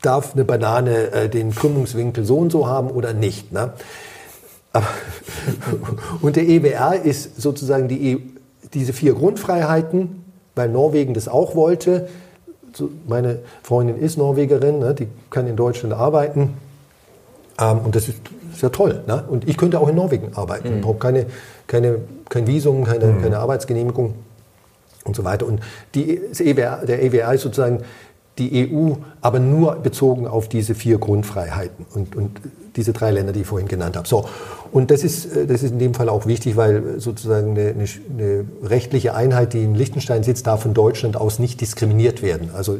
darf eine Banane den Krümmungswinkel so und so haben oder nicht? Ne? und der EWR ist sozusagen die, e diese vier Grundfreiheiten, weil Norwegen das auch wollte. Meine Freundin ist Norwegerin, ne, die kann in Deutschland arbeiten. Ähm, und das ist, ist ja toll. Ne? Und ich könnte auch in Norwegen arbeiten. Mhm. Ich brauche keine, keine, kein Visum, keine, mhm. keine Arbeitsgenehmigung und so weiter. Und die, EWR, der EWR ist sozusagen die EU, aber nur bezogen auf diese vier Grundfreiheiten und, und diese drei Länder, die ich vorhin genannt habe. So, und das ist, äh, das ist in dem Fall auch wichtig, weil sozusagen eine, eine, rechtliche Einheit, die in Liechtenstein sitzt, darf von Deutschland aus nicht diskriminiert werden. Also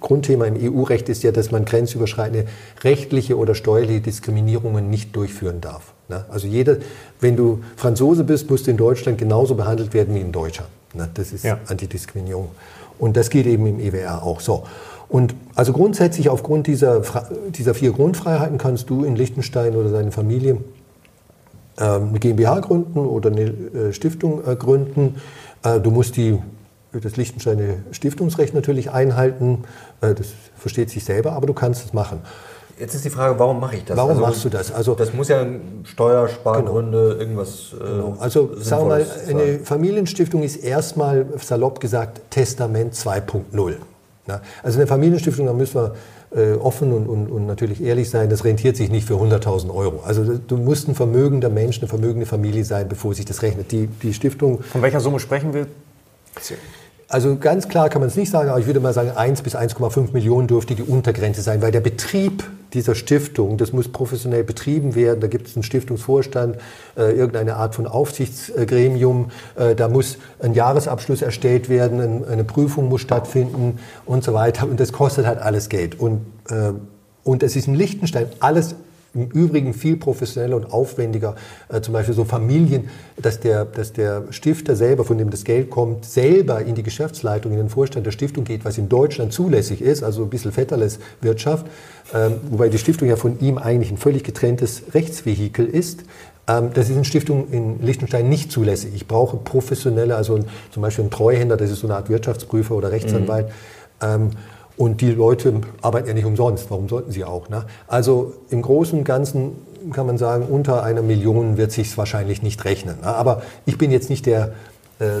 Grundthema im EU-Recht ist ja, dass man grenzüberschreitende rechtliche oder steuerliche Diskriminierungen nicht durchführen darf. Ne? Also jeder, wenn du Franzose bist, musst du in Deutschland genauso behandelt werden wie ein Deutscher. Ne? Das ist ja. Antidiskriminierung. Und das geht eben im EWR auch so. Und also grundsätzlich aufgrund dieser, dieser vier Grundfreiheiten kannst du in Liechtenstein oder deine Familie ähm, eine GmbH gründen oder eine äh, Stiftung äh, gründen. Äh, du musst die, das Liechtensteiner Stiftungsrecht natürlich einhalten. Das versteht sich selber, aber du kannst es machen. Jetzt ist die Frage, warum mache ich das? Warum also, machst du das? Also, das muss ja Steuerspargründe, genau. irgendwas. Genau. Also sagen wir mal, eine Familienstiftung ist erstmal salopp gesagt Testament 2.0. Also eine Familienstiftung, da müssen wir äh, offen und, und, und, natürlich ehrlich sein, das rentiert sich nicht für 100.000 Euro. Also du musst ein vermögender Mensch, eine vermögende Familie sein, bevor sich das rechnet. Die, die Stiftung... Von welcher Summe sprechen wir? Also ganz klar kann man es nicht sagen, aber ich würde mal sagen, 1 bis 1,5 Millionen dürfte die Untergrenze sein, weil der Betrieb dieser Stiftung, das muss professionell betrieben werden, da gibt es einen Stiftungsvorstand, äh, irgendeine Art von Aufsichtsgremium, äh, da muss ein Jahresabschluss erstellt werden, ein, eine Prüfung muss stattfinden und so weiter. Und das kostet halt alles Geld. Und, äh, und es ist in Liechtenstein alles im Übrigen viel professioneller und aufwendiger, äh, zum Beispiel so Familien, dass der, dass der Stifter selber, von dem das Geld kommt, selber in die Geschäftsleitung, in den Vorstand der Stiftung geht, was in Deutschland zulässig ist, also ein bisschen Vetterles Wirtschaft, ähm, wobei die Stiftung ja von ihm eigentlich ein völlig getrenntes Rechtsvehikel ist. Ähm, das ist in Stiftung in Liechtenstein nicht zulässig. Ich brauche professionelle, also zum Beispiel ein Treuhänder, das ist so eine Art Wirtschaftsprüfer oder Rechtsanwalt. Mhm. Ähm, und die Leute arbeiten ja nicht umsonst. Warum sollten sie auch? Ne? Also im Großen und Ganzen kann man sagen, unter einer Million wird sich wahrscheinlich nicht rechnen. Ne? Aber ich bin jetzt nicht der, äh,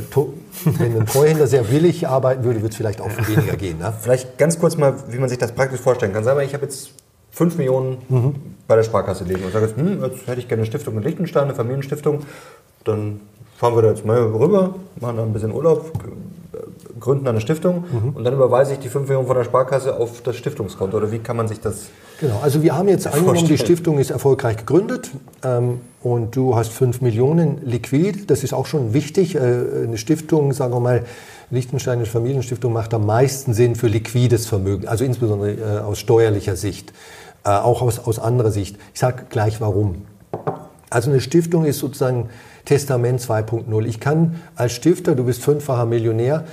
wenn ein Treuhänder sehr willig arbeiten würde, würde es vielleicht auch weniger gehen. Ne? Vielleicht ganz kurz mal, wie man sich das praktisch vorstellen kann. Sagen wir, ich habe jetzt 5 Millionen mhm. bei der Sparkasse liegen und sage jetzt, hm, jetzt hätte ich gerne eine Stiftung in Liechtenstein, eine Familienstiftung. Dann fahren wir da jetzt mal rüber, machen da ein bisschen Urlaub, gründen eine Stiftung mhm. und dann überweise ich die 5 Millionen von der Sparkasse auf das Stiftungskonto. Oder wie kann man sich das Genau, also wir haben jetzt angenommen, die Stiftung ist erfolgreich gegründet ähm, und du hast 5 Millionen liquid. Das ist auch schon wichtig. Äh, eine Stiftung, sagen wir mal, Liechtensteinische Familienstiftung macht am meisten Sinn für liquides Vermögen, also insbesondere äh, aus steuerlicher Sicht, äh, auch aus, aus anderer Sicht. Ich sage gleich warum. Also eine Stiftung ist sozusagen Testament 2.0. Ich kann als Stifter, du bist fünffacher Millionär,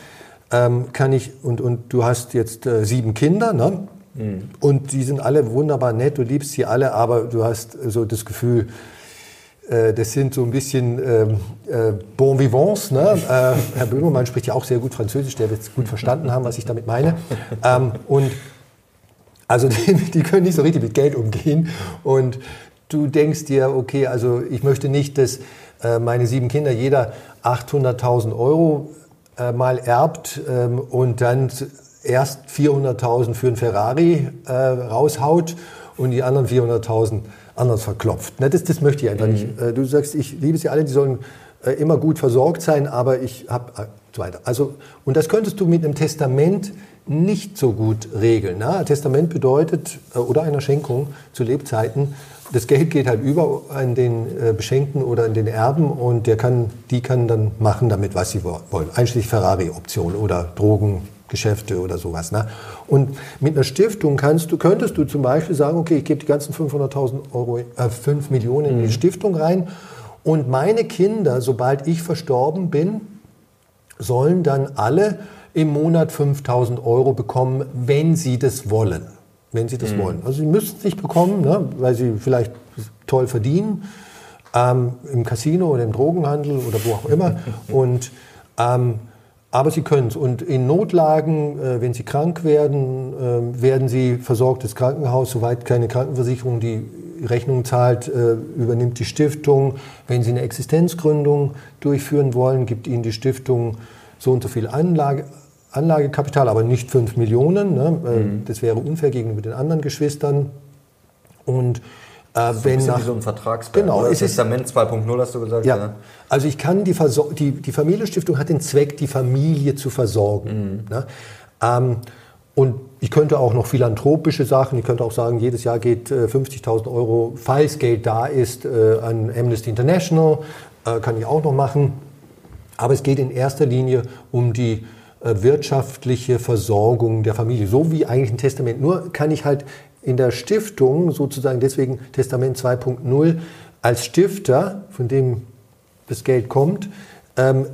ähm, kann ich, und, und du hast jetzt äh, sieben Kinder, ne? Mhm. Und die sind alle wunderbar nett, du liebst sie alle, aber du hast so das Gefühl, äh, das sind so ein bisschen ähm, äh, Bon Vivants. Ne? Äh, Herr Böhmermann spricht ja auch sehr gut Französisch, der wird es gut verstanden haben, was ich damit meine. Ähm, und also die, die, können nicht so richtig mit Geld umgehen. Und du denkst dir, okay, also ich möchte nicht, dass äh, meine sieben Kinder jeder 800.000 Euro äh, mal erbt ähm, und dann erst 400.000 für einen Ferrari äh, raushaut und die anderen 400.000 anders verklopft. Ne, das, das möchte ich einfach mhm. nicht. Äh, du sagst, ich liebe sie alle, die sollen äh, immer gut versorgt sein, aber ich habe äh, so weiter. Also und das könntest du mit einem Testament nicht so gut regeln. Ne? Testament bedeutet oder einer Schenkung zu Lebzeiten das Geld geht halt über an den äh, Beschenkten oder an den Erben und der kann, die kann dann machen damit, was sie wollen. Einschließlich Ferrari-Option oder Drogengeschäfte oder sowas. Ne? Und mit einer Stiftung kannst du, könntest du zum Beispiel sagen, okay, ich gebe die ganzen 500.000 Euro, äh, 5 Millionen in die mhm. Stiftung rein und meine Kinder, sobald ich verstorben bin, sollen dann alle im Monat 5.000 Euro bekommen, wenn sie das wollen wenn sie das mhm. wollen. Also sie müssen es nicht bekommen, ne, weil sie vielleicht toll verdienen, ähm, im Casino oder im Drogenhandel oder wo auch immer. Und, ähm, aber sie können es. Und in Notlagen, äh, wenn sie krank werden, äh, werden sie versorgt. Das Krankenhaus, soweit keine Krankenversicherung die Rechnung zahlt, äh, übernimmt die Stiftung. Wenn sie eine Existenzgründung durchführen wollen, gibt ihnen die Stiftung so und so viel Anlage, Anlagekapital, aber nicht 5 Millionen. Ne? Äh, mhm. Das wäre unfair gegenüber den anderen Geschwistern. Und äh, so wenn nach, wie so ein Vertragswerk. Genau, oder? Testament 2.0 hast du gesagt. Ja. ja. Also ich kann die, Versor die, die Familienstiftung hat den Zweck, die Familie zu versorgen. Mhm. Ne? Ähm, und ich könnte auch noch philanthropische Sachen, ich könnte auch sagen, jedes Jahr geht äh, 50.000 Euro, falls Geld da ist, äh, an Amnesty International, äh, kann ich auch noch machen. Aber es geht in erster Linie um die wirtschaftliche Versorgung der Familie, so wie eigentlich ein Testament. Nur kann ich halt in der Stiftung sozusagen, deswegen Testament 2.0, als Stifter, von dem das Geld kommt, ähm,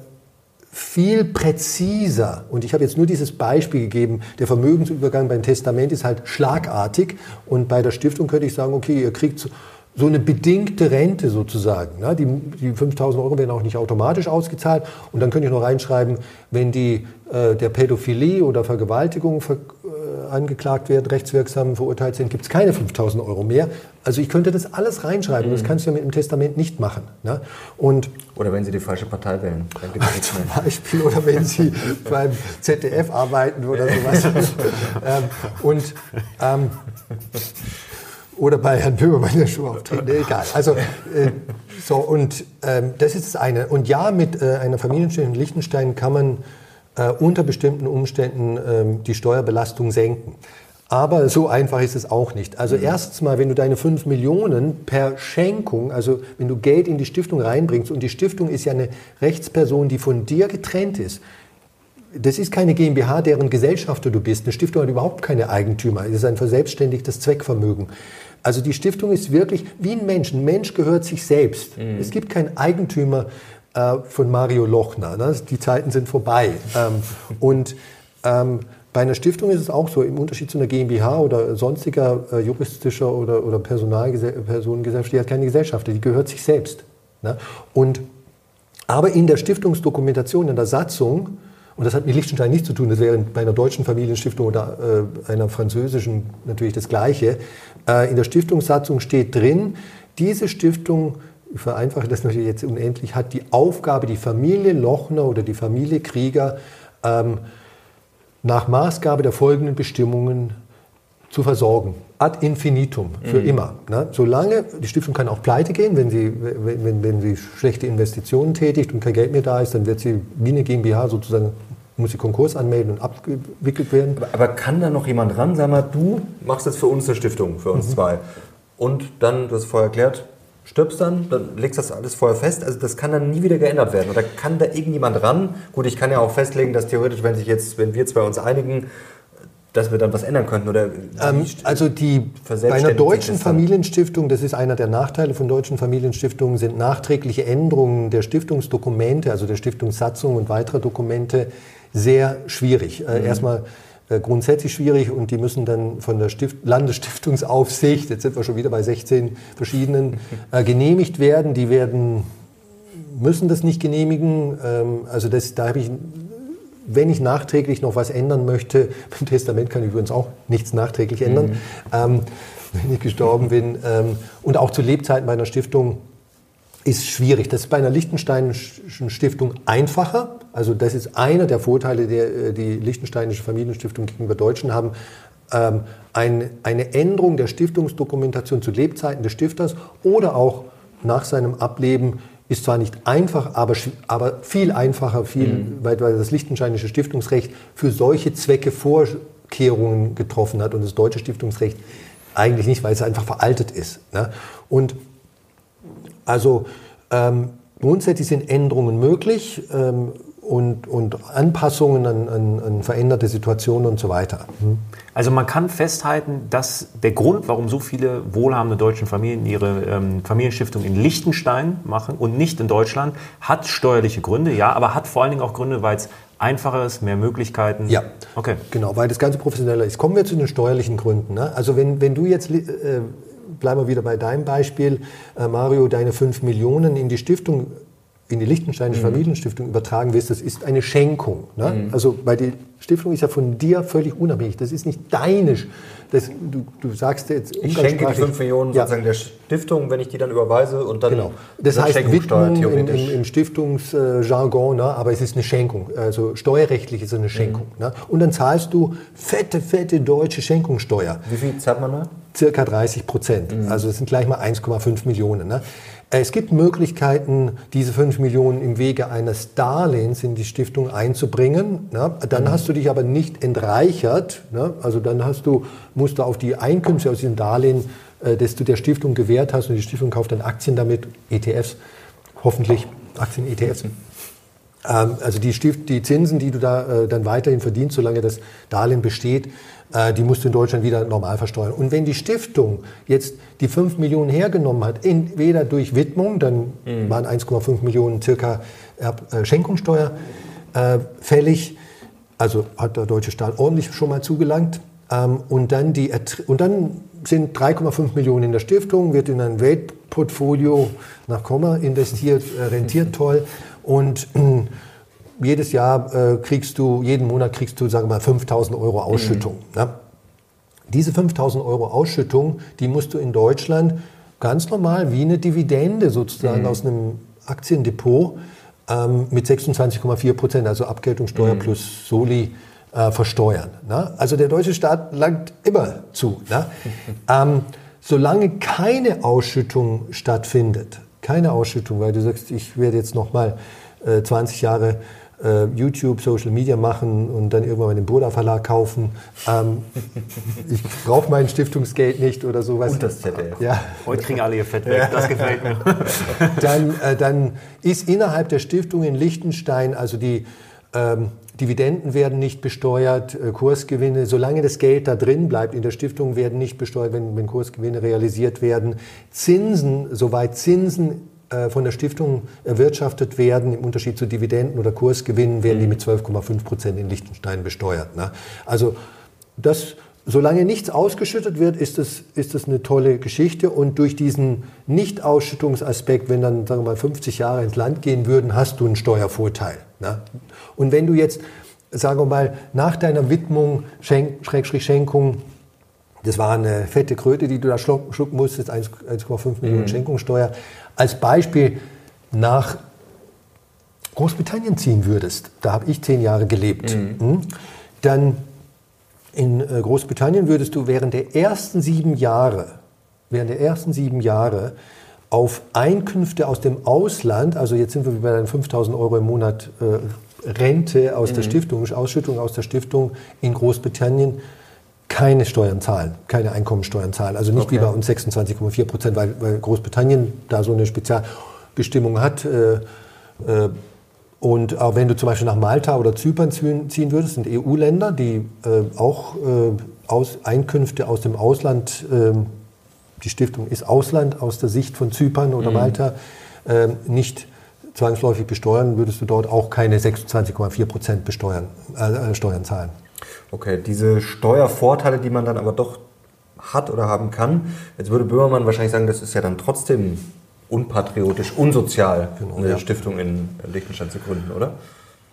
viel präziser, und ich habe jetzt nur dieses Beispiel gegeben, der Vermögensübergang beim Testament ist halt schlagartig. Und bei der Stiftung könnte ich sagen, okay, ihr kriegt so eine bedingte Rente sozusagen. Ne? Die, die 5000 Euro werden auch nicht automatisch ausgezahlt. Und dann könnte ich noch reinschreiben, wenn die äh, der Pädophilie oder Vergewaltigung ver, äh, angeklagt werden, rechtswirksam verurteilt sind, gibt es keine 5000 Euro mehr. Also ich könnte das alles reinschreiben. Mhm. Das kannst du ja mit dem Testament nicht machen. Ne? Und oder wenn Sie die falsche Partei wählen. Dann gibt's nichts mehr. Zum Beispiel. Oder wenn Sie beim ZDF arbeiten oder sowas. ähm, und ähm, oder bei Herrn Böhmermann der Schuh auftreten, egal. Also, äh, so, und ähm, das ist das eine. Und ja, mit äh, einer Familienstelle in Liechtenstein kann man äh, unter bestimmten Umständen ähm, die Steuerbelastung senken. Aber so einfach ist es auch nicht. Also mhm. erstens mal, wenn du deine 5 Millionen per Schenkung, also wenn du Geld in die Stiftung reinbringst, und die Stiftung ist ja eine Rechtsperson, die von dir getrennt ist, das ist keine GmbH, deren Gesellschafter du bist. Eine Stiftung hat überhaupt keine Eigentümer. Es ist ein verselbstständigtes Zweckvermögen. Also die Stiftung ist wirklich wie ein Mensch. Ein Mensch gehört sich selbst. Mhm. Es gibt keinen Eigentümer äh, von Mario Lochner. Ne? Die Zeiten sind vorbei. Ähm, und ähm, bei einer Stiftung ist es auch so, im Unterschied zu einer GmbH oder sonstiger äh, juristischer oder, oder Personengesellschaft, die hat keine Gesellschaft, die gehört sich selbst. Ne? Und, aber in der Stiftungsdokumentation, in der Satzung, und das hat mit Liechtenstein nichts zu tun, das wäre bei einer deutschen Familienstiftung oder äh, einer französischen natürlich das Gleiche. Äh, in der Stiftungssatzung steht drin, diese Stiftung, ich vereinfache das natürlich jetzt unendlich, hat die Aufgabe, die Familie Lochner oder die Familie Krieger ähm, nach Maßgabe der folgenden Bestimmungen zu versorgen. Ad infinitum, für mhm. immer. Ne? Solange, die Stiftung kann auch pleite gehen, wenn sie, wenn, wenn sie schlechte Investitionen tätigt und kein Geld mehr da ist, dann wird sie wie eine GmbH sozusagen muss sie Konkurs anmelden und abgewickelt werden. Aber, aber, kann da noch jemand ran? Sag mal, du machst jetzt für uns eine Stiftung, für uns mhm. zwei. Und dann, du hast vorher erklärt, stirbst dann, dann legst das alles vorher fest. Also das kann dann nie wieder geändert werden. Oder kann da irgendjemand ran? Gut, ich kann ja auch festlegen, dass theoretisch, wenn sich jetzt, wenn wir zwei uns einigen, dass wir dann was ändern könnten? Oder ähm, also die, bei einer deutschen Familienstiftung, das ist einer der Nachteile von deutschen Familienstiftungen, sind nachträgliche Änderungen der Stiftungsdokumente, also der Stiftungssatzung und weiterer Dokumente sehr schwierig. Äh, mhm. Erstmal äh, grundsätzlich schwierig und die müssen dann von der Stift Landesstiftungsaufsicht, jetzt sind wir schon wieder bei 16 verschiedenen, äh, genehmigt werden. Die werden, müssen das nicht genehmigen. Ähm, also das, da habe ich wenn ich nachträglich noch was ändern möchte, beim Testament kann ich übrigens auch nichts nachträglich ändern, mhm. ähm, wenn ich gestorben bin. Ähm, und auch zu Lebzeiten bei einer Stiftung ist schwierig. Das ist bei einer Liechtensteinischen Stiftung einfacher. Also das ist einer der Vorteile, die äh, die Liechtensteinische Familienstiftung gegenüber Deutschen haben. Ähm, ein, eine Änderung der Stiftungsdokumentation zu Lebzeiten des Stifters oder auch nach seinem Ableben ist zwar nicht einfach, aber, aber viel einfacher, viel, mhm. weil, weil das Liechtensteinische Stiftungsrecht für solche Zwecke Vorkehrungen getroffen hat und das deutsche Stiftungsrecht eigentlich nicht, weil es einfach veraltet ist. Ne? Und also ähm, grundsätzlich sind Änderungen möglich. Ähm, und, und Anpassungen an, an, an, veränderte Situationen und so weiter. Hm. Also man kann festhalten, dass der Grund, warum so viele wohlhabende deutsche Familien ihre ähm, Familienstiftung in Liechtenstein machen und nicht in Deutschland, hat steuerliche Gründe, ja, aber hat vor allen Dingen auch Gründe, weil es einfacher ist, mehr Möglichkeiten. Ja, okay. Genau, weil das Ganze professioneller ist. Kommen wir zu den steuerlichen Gründen. Ne? Also wenn, wenn du jetzt, äh, bleiben wir wieder bei deinem Beispiel, äh, Mario, deine 5 Millionen in die Stiftung in die Liechtensteinische mhm. Familienstiftung übertragen wirst, das ist eine Schenkung. Ne? Mhm. Also, weil die Stiftung ist ja von dir völlig unabhängig. Das ist nicht deine. Das, du, du sagst jetzt Ich schenke die 5 Millionen ja. sozusagen der Stiftung, wenn ich die dann überweise und dann. Genau. Das heißt Widmung im, im, im Stiftungsjargon, ne? aber es ist eine Schenkung. Also steuerrechtlich ist es eine Schenkung. Mhm. Ne? Und dann zahlst du fette, fette deutsche Schenkungssteuer. Wie viel zahlt man da? Circa 30 Prozent. Mhm. Also es sind gleich mal 1,5 Millionen. Ne? Es gibt Möglichkeiten, diese 5 Millionen im Wege eines Darlehens in die Stiftung einzubringen. Ne? Dann mhm. hast du dich aber nicht entreichert. Ne? Also dann hast du, musst du auf die Einkünfte aus diesem Darlehen, äh, das du der Stiftung gewährt hast, und die Stiftung kauft dann Aktien damit, ETFs, hoffentlich Aktien-ETFs. Ähm, also die, Stift, die Zinsen, die du da äh, dann weiterhin verdienst, solange das Darlehen besteht, äh, die musst du in Deutschland wieder normal versteuern. Und wenn die Stiftung jetzt die 5 Millionen hergenommen hat, entweder durch Widmung, dann mhm. waren 1,5 Millionen circa Schenkungssteuer äh, fällig, also hat der deutsche Staat ordentlich schon mal zugelangt. Ähm, und, dann die, und dann sind 3,5 Millionen in der Stiftung, wird in ein Weltportfolio nach Komma investiert, äh, rentiert toll. Und äh, jedes Jahr äh, kriegst du, jeden Monat kriegst du, sagen wir mal, 5000 Euro Ausschüttung. Mhm. Ne? Diese 5000 Euro Ausschüttung, die musst du in Deutschland ganz normal wie eine Dividende sozusagen mhm. aus einem Aktiendepot ähm, mit 26,4 Prozent, also Abgeltungssteuer mhm. plus Soli, äh, versteuern. Ne? Also der deutsche Staat langt immer zu. Ne? ähm, solange keine Ausschüttung stattfindet, keine Ausschüttung, weil du sagst, ich werde jetzt noch mal äh, 20 Jahre äh, YouTube, Social Media machen und dann irgendwann mal den Burda Verlag kaufen. Ähm, ich brauche mein Stiftungsgeld nicht oder sowas. Und das ZDF. Ja. Heute kriegen alle ihr Fett weg, das gefällt mir. dann, äh, dann ist innerhalb der Stiftung in Liechtenstein, also die ähm, Dividenden werden nicht besteuert, äh, Kursgewinne, solange das Geld da drin bleibt in der Stiftung, werden nicht besteuert, wenn, wenn Kursgewinne realisiert werden. Zinsen, soweit Zinsen von der Stiftung erwirtschaftet werden, im Unterschied zu Dividenden oder Kursgewinnen, werden die mit 12,5 Prozent in Liechtenstein besteuert. Ne? Also das, solange nichts ausgeschüttet wird, ist das, ist das eine tolle Geschichte. Und durch diesen Nicht-Ausschüttungsaspekt, wenn dann sagen wir mal 50 Jahre ins Land gehen würden, hast du einen Steuervorteil. Ne? Und wenn du jetzt, sagen wir mal, nach deiner Widmung, Schenk, Schrägstrich Schenkung, das war eine fette Kröte, die du da schlucken musstest, 1,5 Millionen mhm. Schenkungssteuer, als Beispiel nach Großbritannien ziehen würdest, da habe ich zehn Jahre gelebt, mhm. Hm, dann in äh, Großbritannien würdest du während der ersten sieben Jahre, während der ersten sieben Jahre auf Einkünfte aus dem Ausland, also jetzt sind wir bei den 5000 Euro im Monat äh, Rente aus mhm. der Stiftung, Ausschüttung aus der Stiftung in Großbritannien, keine Steuern zahlen, keine Einkommensteuern zahlen. Also nicht okay. wie bei uns 26,4 Prozent, weil, weil, Großbritannien da so eine Spezialbestimmung hat. Äh, äh, und auch wenn du zum Beispiel nach Malta oder Zypern ziehen würdest, sind EU-Länder, die äh, auch äh, aus Einkünfte aus dem Ausland, äh, die Stiftung ist Ausland aus der Sicht von Zypern oder mhm. Malta, äh, nicht zwangsläufig besteuern, würdest du dort auch keine 26,4 Prozent besteuern, Steuern zahlen. Okay, diese Steuervorteile, die man dann aber doch hat oder haben kann, jetzt würde Böhmermann wahrscheinlich sagen, das ist ja dann trotzdem unpatriotisch, unsozial, genau, eine ja. Stiftung in Liechtenstein zu gründen, oder?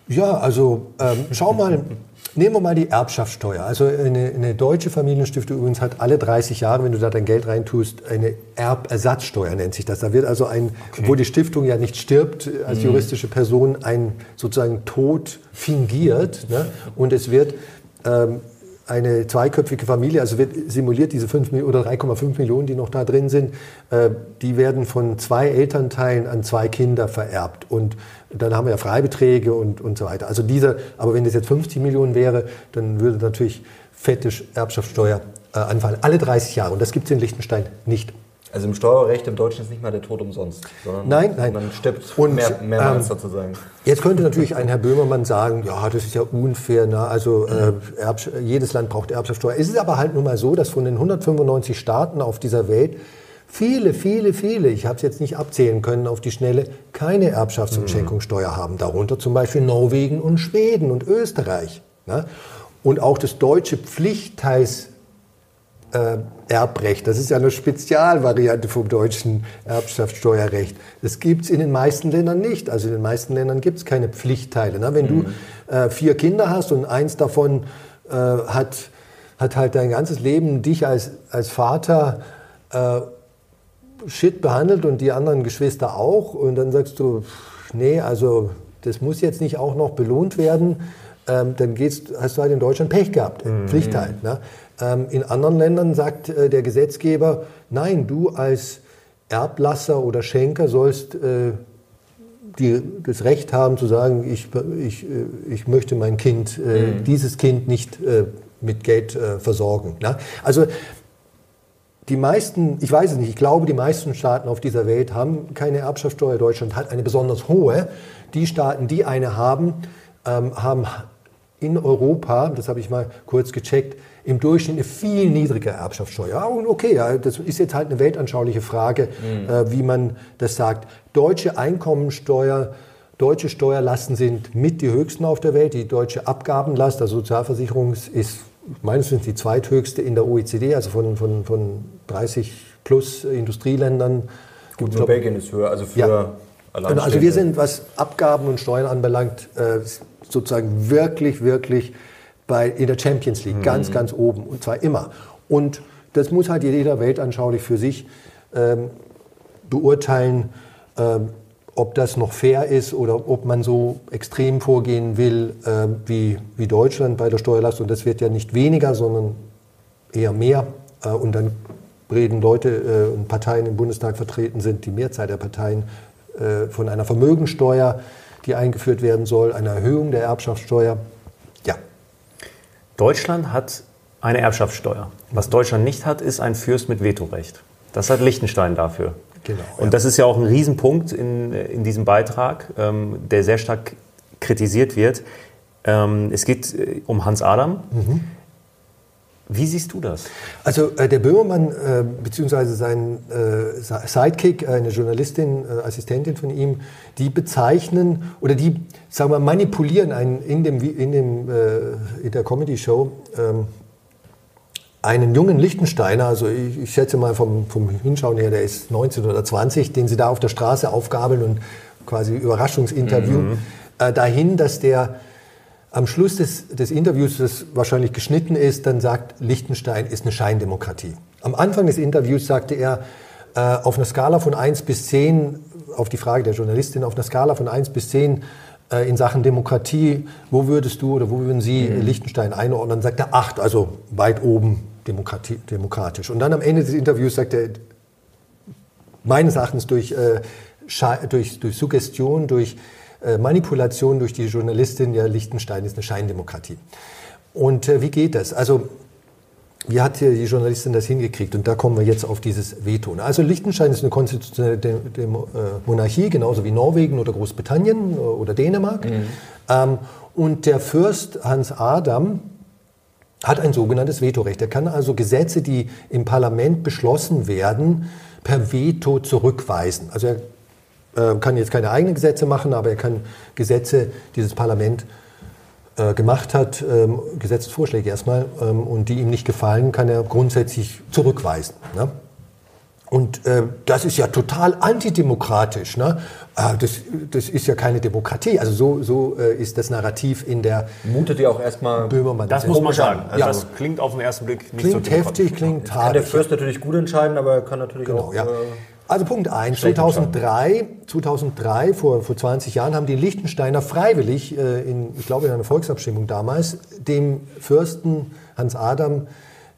Ja, also ähm, schau mal, nehmen wir mal die Erbschaftssteuer. Also eine, eine, deutsche Familienstiftung übrigens hat alle 30 Jahre, wenn du da dein Geld reintust, eine Erbersatzsteuer nennt sich das. Da wird also ein, okay. obwohl die Stiftung ja nicht stirbt, als mhm. juristische Person ein sozusagen Tod fingiert ne? und es wird ähm, eine zweiköpfige Familie, also wird simuliert diese 5 oder 3,5 Millionen, die noch da drin sind, äh, die werden von zwei Elternteilen an zwei Kinder vererbt. Und dann haben wir ja Freibeträge und, und so weiter. Also dieser, aber wenn das jetzt 50 Millionen wäre, dann würde natürlich fette Erbschaftssteuer äh, anfallen. Alle 30 Jahre. Und das gibt es in Liechtenstein nicht. Also im Steuerrecht im Deutschen ist nicht mal der Tod umsonst, sondern nein, nein. man stirbt und, mehr, mehrmals ähm, sozusagen. Jetzt könnte natürlich ein Herr Böhmermann sagen, ja, das ist ja unfair, na, also äh, jedes Land braucht Erbschaftssteuer. Es ist aber halt nun mal so, dass von den 195 Staaten auf dieser Welt viele, viele, viele, ich habe es jetzt nicht abzählen können auf die Schnelle, keine Erbschafts- und mhm. Schenkungssteuer haben. Darunter zum Beispiel Norwegen und Schweden und Österreich. Na? Und auch das deutsche Pflichtteils Erbrecht. Das ist ja eine Spezialvariante vom deutschen Erbschaftssteuerrecht. Das gibt es in den meisten Ländern nicht. Also in den meisten Ländern gibt es keine Pflichtteile. Ne? Wenn mhm. du äh, vier Kinder hast und eins davon äh, hat, hat halt dein ganzes Leben dich als, als Vater äh, shit behandelt und die anderen Geschwister auch und dann sagst du, nee, also das muss jetzt nicht auch noch belohnt werden, ähm, dann geht's, hast du halt in Deutschland Pech gehabt, mhm. Pflichtteil. Ne? Ähm, in anderen Ländern sagt äh, der Gesetzgeber, nein, du als Erblasser oder Schenker sollst äh, die, das Recht haben zu sagen, ich, ich, äh, ich möchte mein Kind, mhm. dieses Kind nicht mit Geld versorgen. Ne? Also die meisten, ich weiß es nicht, ich glaube, die meisten Staaten auf dieser Welt haben keine Erbschaftssteuer. Deutschland hat eine besonders hohe. Die Staaten, die eine haben, ähm, haben in Europa, das habe ich mal kurz gecheckt, im Durchschnitt eine viel niedrigere Erbschaftssteuer. Und okay, ja, das ist jetzt halt eine weltanschauliche Frage, mhm. äh, wie man das sagt. Deutsche Einkommensteuer, deutsche Steuerlasten sind mit die höchsten auf der Welt. Die deutsche Abgabenlast, also Sozialversicherung, ist meines Wissens die zweithöchste in der OECD, also von, von, von 30 plus Industrieländern. Gut, nur Belgien ist höher, also für ja. Also wir sind, was Abgaben und Steuern anbelangt, äh, sozusagen wirklich, wirklich bei, in der Champions League, mhm. ganz, ganz oben und zwar immer. Und das muss halt jeder weltanschaulich für sich ähm, beurteilen, ähm, ob das noch fair ist oder ob man so extrem vorgehen will äh, wie, wie Deutschland bei der Steuerlast. Und das wird ja nicht weniger, sondern eher mehr. Äh, und dann reden Leute äh, und Parteien im Bundestag vertreten sind, die Mehrzahl der Parteien, äh, von einer Vermögensteuer, die eingeführt werden soll, einer Erhöhung der Erbschaftssteuer. Deutschland hat eine Erbschaftssteuer. Was Deutschland nicht hat, ist ein Fürst mit Vetorecht. Das hat Liechtenstein dafür. Genau, und ja. das ist ja auch ein Riesenpunkt in, in diesem Beitrag, ähm, der sehr stark kritisiert wird. Ähm, es geht äh, um Hans Adam. Mhm. Wie siehst du das? Also äh, der Böhmermann äh, beziehungsweise sein äh, Sidekick, eine Journalistin, äh, Assistentin von ihm, die bezeichnen oder die, sagen wir, manipulieren einen in dem in dem äh, in der Comedy Show ähm, einen jungen Lichtensteiner, also ich, ich, schätze mal vom, vom Hinschauen her, der ist 19 oder 20, den sie da auf der Straße aufgabeln und quasi Überraschungsinterview mhm. Äh, dahin, dass der am Schluss des, des Interviews, das wahrscheinlich geschnitten ist, dann sagt, Liechtenstein ist eine Scheindemokratie. Am Anfang des Interviews sagte er, äh, auf einer Skala von 1 bis 10, auf die Frage der Journalistin, auf einer Skala von 1 bis 10 äh, in Sachen Demokratie, wo würdest du oder wo würden Sie mhm. Liechtenstein einordnen? Dann sagt er 8, also weit oben demokratisch. Und dann am Ende des Interviews sagt er, meines Erachtens durch, äh, durch, durch Suggestion, durch Manipulation durch die Journalistin, ja, Liechtenstein ist eine Scheindemokratie. Und äh, wie geht das? Also, wie hat die Journalistin das hingekriegt? Und da kommen wir jetzt auf dieses Veto. Also Liechtenstein ist eine konstitutionelle äh, Monarchie, genauso wie Norwegen oder Großbritannien äh, oder Dänemark. Mhm. Ähm, und der Fürst Hans Adam hat ein sogenanntes Vetorecht. Er kann also Gesetze, die im Parlament beschlossen werden, per Veto zurückweisen. Also er äh, kann jetzt keine eigenen Gesetze machen, aber er kann Gesetze, die das Parlament äh, gemacht hat, ähm, Gesetzesvorschläge erstmal, ähm, und die ihm nicht gefallen, kann er grundsätzlich zurückweisen. Ne? Und äh, das ist ja total antidemokratisch. Ne? Äh, das, das ist ja keine Demokratie. Also so, so äh, ist das Narrativ in der Mutet ihr auch erstmal Böhmermann. Das muss man sagen. Also ja. Das klingt auf den ersten Blick nicht klingt so heftig, klingt hart. Kann der Fürst natürlich gut entscheiden, aber er kann natürlich genau, auch... Ja. Also Punkt 1, 2003, 2003 vor, vor 20 Jahren, haben die Liechtensteiner freiwillig, äh, in, ich glaube in einer Volksabstimmung damals, dem Fürsten Hans Adam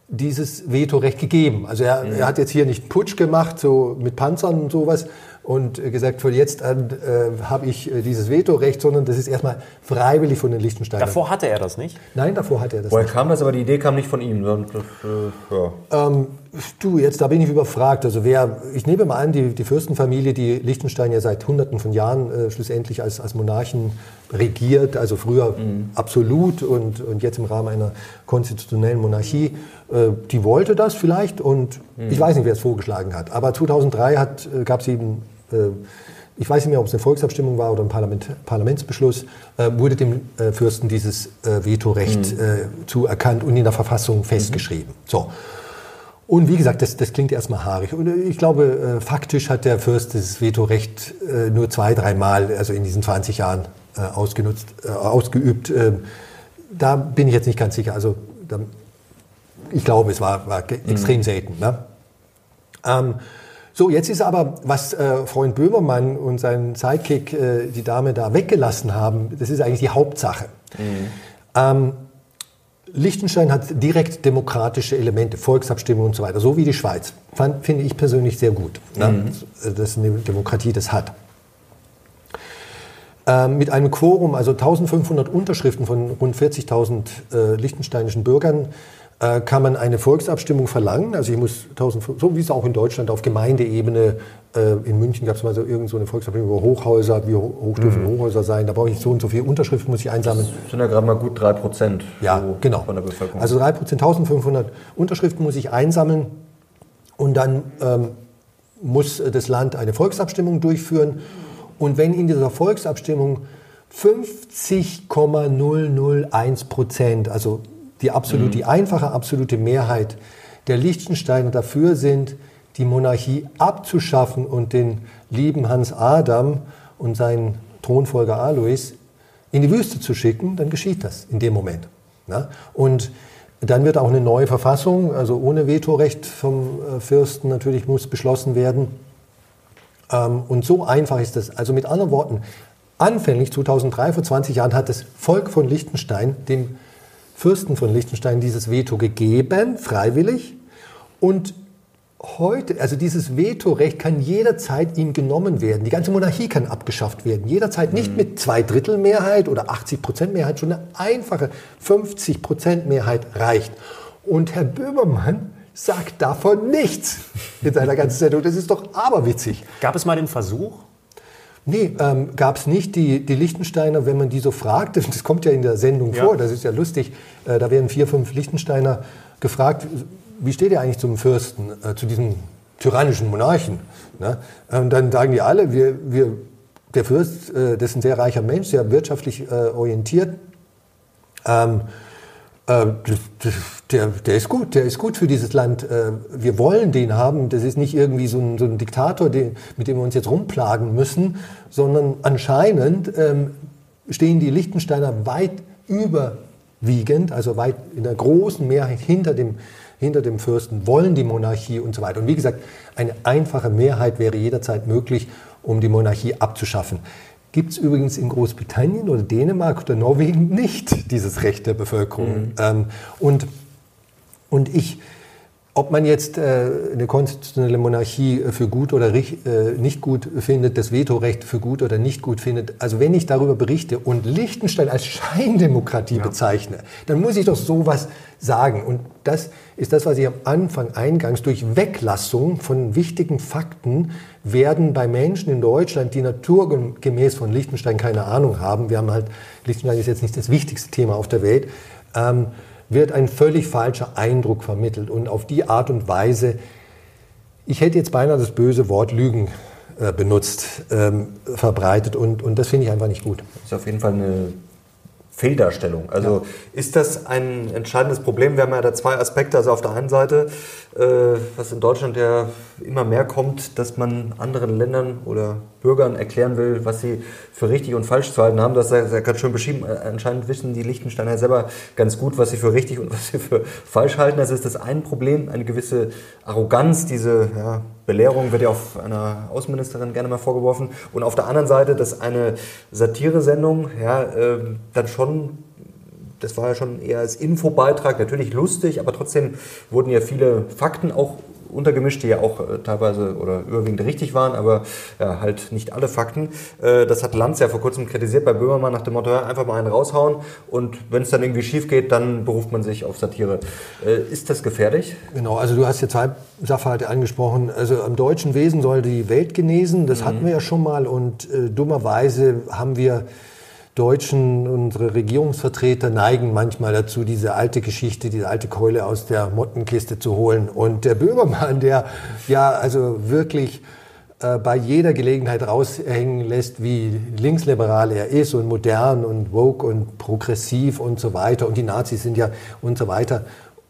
dieses Vetorecht gegeben. Also er, mhm. er hat jetzt hier nicht Putsch gemacht, so mit Panzern und sowas, und gesagt, von jetzt an äh, habe ich äh, dieses Vetorecht, sondern das ist erstmal freiwillig von den Liechtensteinern. Davor hatte er das nicht? Nein, davor hatte er das Woher nicht. kam das, aber die Idee kam nicht von ihm? Sondern, äh, ja. ähm, du, jetzt da bin ich überfragt. Also wer, ich nehme mal an, die, die Fürstenfamilie, die Liechtenstein ja seit hunderten von Jahren äh, schlussendlich als, als Monarchen regiert, also früher mhm. absolut und, und jetzt im Rahmen einer konstitutionellen Monarchie, äh, die wollte das vielleicht und mhm. ich weiß nicht, wer es vorgeschlagen hat. Aber 2003 gab es eben ich weiß nicht mehr, ob es eine Volksabstimmung war oder ein Parlament, Parlamentsbeschluss, äh, wurde dem äh, Fürsten dieses Vetorecht mhm. zuerkannt und in der Verfassung festgeschrieben. Mhm. So. Und wie gesagt, das, das klingt erstmal haarig. Und ich glaube, faktisch hat der Fürst dieses Vetorecht nur zwei, dreimal, also in diesen 20 Jahren, ausgenutzt, ausgeübt. Da bin ich jetzt nicht ganz sicher. Also ich glaube, es war, war mhm. extrem selten. Ne? Ähm, so, jetzt ist aber, was äh, Freund Böhmermann und sein Sidekick, äh, die Dame da weggelassen haben, das ist eigentlich die Hauptsache. Mhm. Ähm, Liechtenstein hat direkt demokratische Elemente, Volksabstimmung und so weiter, so wie die Schweiz. Fand, finde ich persönlich sehr gut, ne? mhm. dass eine Demokratie das hat. Ähm, mit einem Quorum, also 1500 Unterschriften von rund 40.000 äh, liechtensteinischen Bürgern, äh, kann man eine Volksabstimmung verlangen. Also ich muss 1000, so wie es auch in Deutschland auf Gemeindeebene, äh, in München gab es mal so irgend so eine Volksabstimmung über Hochhäuser, wie hoch dürfen mhm. Hochhäuser sein, da brauche ich so und so viele Unterschriften, muss ich einsammeln. Das sind ja gerade mal gut 3 Prozent ja, genau. von der Bevölkerung. Also 3 Prozent, 1500 Unterschriften muss ich einsammeln und dann ähm, muss das Land eine Volksabstimmung durchführen. Und wenn in dieser Volksabstimmung 50,001 Prozent, also die, absolut, mhm. die einfache absolute Mehrheit der Liechtensteiner dafür sind, die Monarchie abzuschaffen und den lieben Hans Adam und seinen Thronfolger Alois in die Wüste zu schicken, dann geschieht das in dem Moment. Ja? Und dann wird auch eine neue Verfassung, also ohne Vetorecht vom äh, Fürsten natürlich muss beschlossen werden. Ähm, und so einfach ist das. Also mit anderen Worten, anfänglich 2003, vor 20 Jahren, hat das Volk von Liechtenstein dem Fürsten von Liechtenstein dieses Veto gegeben, freiwillig. Und heute, also dieses Vetorecht kann jederzeit ihm genommen werden. Die ganze Monarchie kann abgeschafft werden. Jederzeit nicht mhm. mit Zweidrittelmehrheit oder 80 Prozent Mehrheit, schon eine einfache 50 Prozent Mehrheit reicht. Und Herr Böhmermann sagt davon nichts in seiner ganzen Sendung. Das ist doch aberwitzig. Gab es mal den Versuch? Nee, ähm, gab es nicht. Die, die Lichtensteiner, wenn man die so fragt, das kommt ja in der Sendung ja. vor, das ist ja lustig, äh, da werden vier, fünf Lichtensteiner gefragt, wie steht ihr eigentlich zum Fürsten, äh, zu diesem tyrannischen Monarchen? Ne? Und dann sagen die alle, wir, wir, der Fürst, äh, das ist ein sehr reicher Mensch, sehr wirtschaftlich äh, orientiert. Ähm, äh, der, der ist gut, der ist gut für dieses Land. Äh, wir wollen den haben. Das ist nicht irgendwie so ein, so ein Diktator, mit dem wir uns jetzt rumplagen müssen, sondern anscheinend ähm, stehen die Liechtensteiner weit überwiegend, also weit in der großen Mehrheit hinter dem, hinter dem Fürsten, wollen die Monarchie und so weiter. Und wie gesagt, eine einfache Mehrheit wäre jederzeit möglich, um die Monarchie abzuschaffen. Gibt es übrigens in Großbritannien oder Dänemark oder Norwegen nicht dieses Recht der Bevölkerung. Mhm. Ähm, und, und ich, ob man jetzt äh, eine konstitutionelle Monarchie für gut oder äh, nicht gut findet, das Vetorecht für gut oder nicht gut findet, also wenn ich darüber berichte und Liechtenstein als Scheindemokratie ja. bezeichne, dann muss ich doch sowas sagen. Und das ist das, was ich am Anfang eingangs durch Weglassung von wichtigen Fakten werden bei Menschen in Deutschland, die naturgemäß von Liechtenstein keine Ahnung haben, wir haben halt, Liechtenstein ist jetzt nicht das wichtigste Thema auf der Welt, ähm, wird ein völlig falscher Eindruck vermittelt und auf die Art und Weise, ich hätte jetzt beinahe das böse Wort Lügen äh, benutzt, ähm, verbreitet und, und das finde ich einfach nicht gut. Das ist auf jeden Fall eine Fehldarstellung. Also ja. ist das ein entscheidendes Problem? Wir haben ja da zwei Aspekte. Also auf der einen Seite, was in Deutschland ja immer mehr kommt, dass man anderen Ländern oder Bürgern erklären will, was sie für richtig und falsch zu halten haben. Das ist ja ganz schön beschrieben. Äh, anscheinend wissen die Liechtensteiner selber ganz gut, was sie für richtig und was sie für falsch halten. Das ist das ein Problem, eine gewisse Arroganz, diese ja, Belehrung wird ja auf einer Außenministerin gerne mal vorgeworfen. Und auf der anderen Seite, dass eine Satiresendung ja, äh, dann schon das war ja schon eher als Infobeitrag, natürlich lustig, aber trotzdem wurden ja viele Fakten auch untergemischt, die ja auch äh, teilweise oder überwiegend richtig waren, aber ja, halt nicht alle Fakten. Äh, das hat Lanz ja vor kurzem kritisiert bei Böhmermann nach dem Motto, einfach mal einen raushauen und wenn es dann irgendwie schief geht, dann beruft man sich auf Satire. Äh, ist das gefährlich? Genau, also du hast ja zwei Sachverhalte angesprochen. Also am deutschen Wesen soll die Welt genesen, das mhm. hatten wir ja schon mal und äh, dummerweise haben wir Deutschen, unsere Regierungsvertreter neigen manchmal dazu, diese alte Geschichte, diese alte Keule aus der Mottenkiste zu holen. Und der Böhmermann, der ja also wirklich äh, bei jeder Gelegenheit raushängen lässt, wie linksliberal er ist und modern und woke und progressiv und so weiter. Und die Nazis sind ja und so weiter.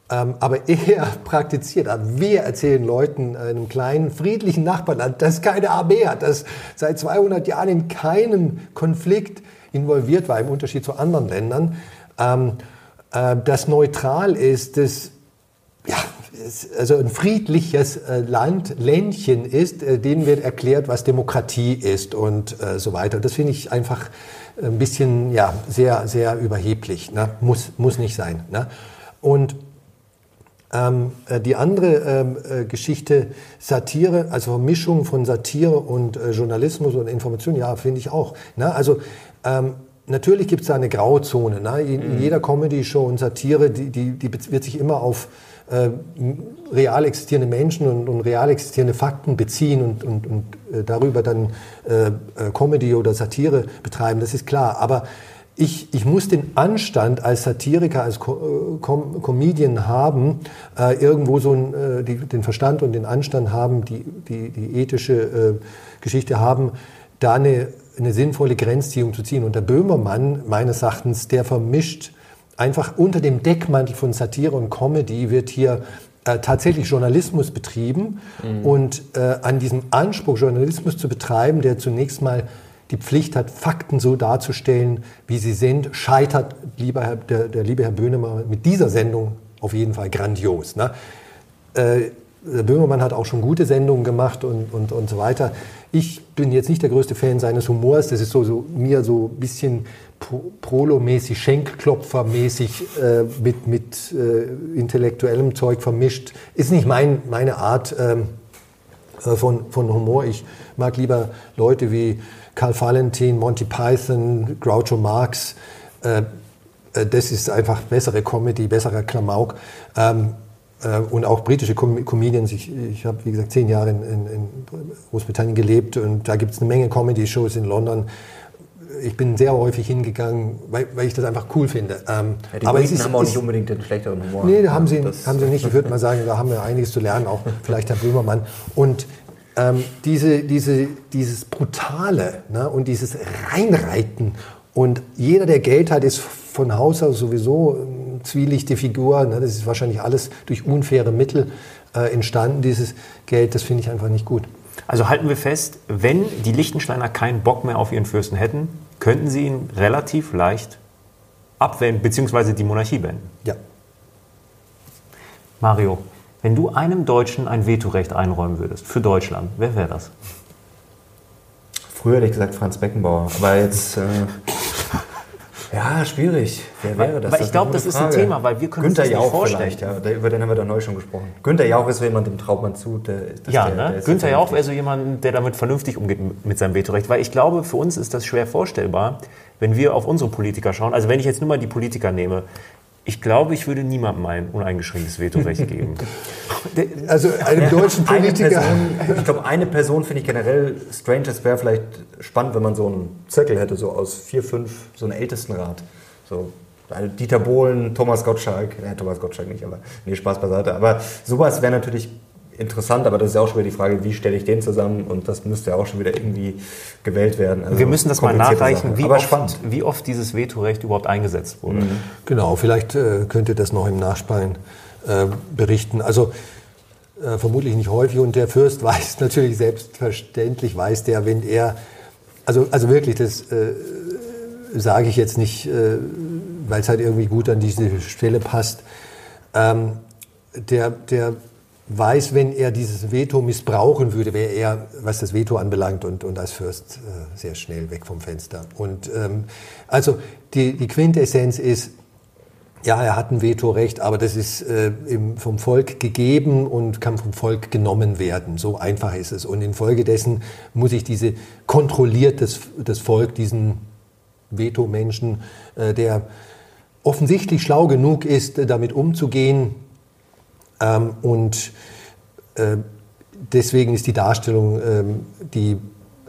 Ähm, aber er praktiziert, wir erzählen Leuten, einem kleinen friedlichen Nachbarland, das keine Armee hat, das seit 200 Jahren in keinem Konflikt involviert war, im Unterschied zu anderen Ländern, ähm, äh, das neutral ist, das ja, also ein friedliches äh, Land, Ländchen ist, äh, denen wird erklärt, was Demokratie ist und äh, so weiter. Das finde ich einfach ein bisschen, ja, sehr, sehr überheblich. Ne? Muss, muss nicht sein. Ne? Und ähm, äh, die andere ähm, äh, Geschichte, Satire, also Mischung von Satire und äh, Journalismus und Information, ja, finde ich auch. Ne? Also ähm, natürlich gibt es da eine Grauzone. Ne? In, Mhm. jeder Comedy-Show und Satire, die, die, die wird sich immer auf äh, real existierende Menschen und, und real existierende Fakten beziehen und, und, und äh, darüber dann äh, äh, Comedy oder Satire betreiben, das ist klar. Aber ich, ich muss den Anstand als Satiriker, als äh, Com Comedian haben, äh, irgendwo so ein, die, den Verstand und den Anstand haben, die, die, die ethische Geschichte haben, da eine, eine sinnvolle Grenzziehung zu ziehen. Und der Böhmermann, meines Erachtens, der vermischt einfach unter dem Deckmantel von Satire und Comedy wird hier äh, tatsächlich Journalismus betrieben. Und äh, an diesem Anspruch, Journalismus zu betreiben, der zunächst mal die Pflicht hat, Fakten so darzustellen, wie sie sind, scheitert lieber Herr, der, der liebe Herr Böhnemann mit dieser Sendung auf jeden Fall grandios. Ne? Äh, der Böhmermann hat auch schon gute Sendungen gemacht und, und, und so weiter. Ich bin jetzt nicht der größte Fan seines Humors. Das ist so, so mir so ein bisschen Pro- Prolo-mäßig, Schenkklopfer-mäßig äh, mit, mit äh, intellektuellem Zeug vermischt. Ist nicht mein, meine Art ähm, äh, von, von Humor. Ich mag lieber Leute wie Karl Valentin, Monty Python, Groucho Marx. Äh, äh, das ist einfach bessere Comedy, besserer Klamauk. Ähm, äh, und auch britische Com Comedians. Ich, ich habe, wie gesagt, zehn Jahre in, in, in Großbritannien gelebt und da gibt es eine Menge Comedy-Shows in London. Ich bin sehr häufig hingegangen, weil, weil ich das einfach cool finde. Ähm, Ja, die aber es Briten ist, haben auch nicht unbedingt den schlechteren Humor. Nee, da haben sie, Das- haben sie nicht. Ich würde mal sagen, da haben wir einiges zu lernen, auch vielleicht Herr Böhmermann. Und ähm, diese, diese, dieses Brutale ne, und dieses Reinreiten und jeder, der Geld hat, ist von Haus aus sowieso zwielichte Figur. Ne, das ist wahrscheinlich alles durch unfaire Mittel äh, entstanden, dieses Geld. Das finde ich einfach nicht gut. Also halten wir fest, wenn die Liechtensteiner keinen Bock mehr auf ihren Fürsten hätten, könnten sie ihn relativ leicht abwenden, beziehungsweise die Monarchie beenden. Ja. Mario, wenn du einem Deutschen ein Vetorecht einräumen würdest, für Deutschland, wer wäre das? Früher hätte ich gesagt Franz Beckenbauer, aber jetzt. Äh, ja, schwierig. Wer wäre das? weil ich ist eine glaube, das ist ein Frage. Thema, weil wir können uns Günther das nicht Jauch vorstellen. vielleicht, ja. Der, über den haben wir doch neu schon gesprochen. Günther Jauch ist so jemand, dem traut man zu. Der, Ja, der, der ne? ist Günther Jauch wäre so jemand, der damit vernünftig umgeht mit seinem Vetorecht. Weil ich glaube, für uns ist das schwer vorstellbar, wenn wir auf unsere Politiker schauen. Also wenn ich jetzt nur mal die Politiker nehme, ich glaube, ich würde niemandem ein uneingeschränktes Vetorecht geben. Also einem deutschen Eine Politiker. Person, ich glaube, eine Person finde ich generell strange. Es wäre vielleicht spannend, wenn man so einen Zirkel hätte, so aus vier, fünf, so einen Ältestenrat. So also Dieter Bohlen, Thomas Gottschalk, äh, Thomas Gottschalk nicht, aber nee, Spaß beiseite. Aber sowas wäre natürlich interessant, aber das ist ja auch schon wieder die Frage, wie stelle ich den zusammen und das müsste ja auch schon wieder irgendwie gewählt werden. Also Wir müssen das mal nachreichen, wie oft, wie oft dieses Vetorecht überhaupt eingesetzt wurde. Genau, vielleicht äh, könnt ihr das noch im Nachspann äh, berichten. Also äh, vermutlich nicht häufig und der Fürst weiß natürlich selbstverständlich, weiß der, wenn er, also, also wirklich, das äh, sage ich jetzt nicht, äh, weil es halt irgendwie gut an diese Stelle passt, ähm, der, der weiß, wenn er dieses Veto missbrauchen würde, wäre er, was das Veto anbelangt, und, und als Fürst äh, sehr schnell weg vom Fenster. Und ähm, also die, die Quintessenz ist, ja, er hat ein Vetorecht, aber das ist äh, im, vom Volk gegeben und kann vom Volk genommen werden. So einfach ist es. Und infolgedessen muss ich diese kontrolliert das, das Volk, diesen Veto-Menschen, äh, der offensichtlich schlau genug ist, damit umzugehen. Ähm, und äh, deswegen ist die Darstellung, ähm, die,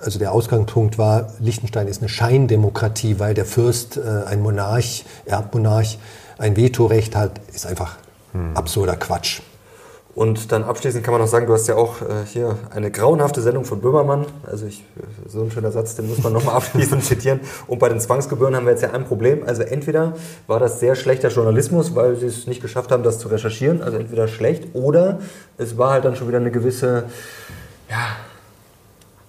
also der Ausgangspunkt war, Liechtenstein ist eine Scheindemokratie, weil der Fürst, äh, ein Monarch, Erbmonarch, ein Vetorecht hat, ist einfach absurder Quatsch. Und dann abschließend kann man noch sagen, du hast ja auch äh, hier eine grauenhafte Sendung von Böhmermann. Also ich, so ein schöner Satz, den muss man nochmal abschließend zitieren. Und bei den Zwangsgebühren haben wir jetzt ja ein Problem. Also entweder war das sehr schlechter Journalismus, weil sie es nicht geschafft haben, das zu recherchieren. Also entweder schlecht oder es war halt dann schon wieder eine gewisse, ja,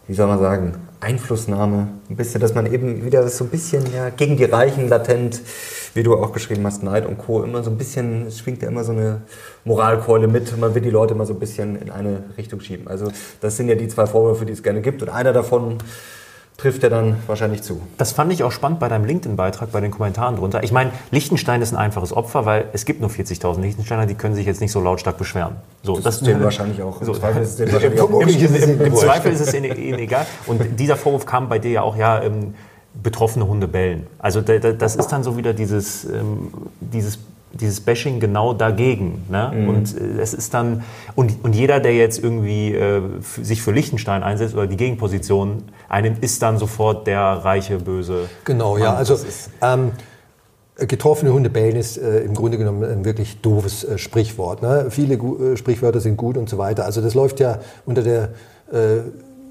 wie soll man sagen, Einflussnahme. Ein bisschen, dass man eben wieder so ein bisschen ja, gegen die Reichen latent, wie du auch geschrieben hast, Neid und Co. immer so ein bisschen, es schwingt ja immer so eine Moralkeule mit. Man will die Leute immer so ein bisschen in eine Richtung schieben. Also das sind ja die zwei Vorwürfe, die es gerne gibt. Und einer davon trifft ja dann wahrscheinlich zu. Das fand ich auch spannend bei deinem LinkedIn-Beitrag, bei den Kommentaren drunter. Ich meine, Liechtenstein ist ein einfaches Opfer, weil es gibt nur 40.000 Liechtensteiner, die können sich jetzt nicht so lautstark beschweren. So, Das ist denen wahrscheinlich auch. Im So. Zweifel ist es denen wahrscheinlich auch ihnen Im. Zweifel ist es ihnen egal. Und dieser Vorwurf kam bei dir ja auch, ja, ähm, betroffene Hunde bellen. Also das ist dann so wieder dieses, ähm, dieses dieses Bashing genau dagegen. Ne? Mhm. Und äh, es ist dann, und, und jeder, der jetzt irgendwie äh, sich für Liechtenstein einsetzt oder die Gegenposition einnimmt, ist dann sofort der reiche, böse. Genau, Mann. ja. Also ähm, getroffene Hunde bellen ist äh, im Grunde genommen ein wirklich doofes äh, Sprichwort. Ne? Viele äh, Sprichwörter sind gut und so weiter. Also das läuft ja unter der äh,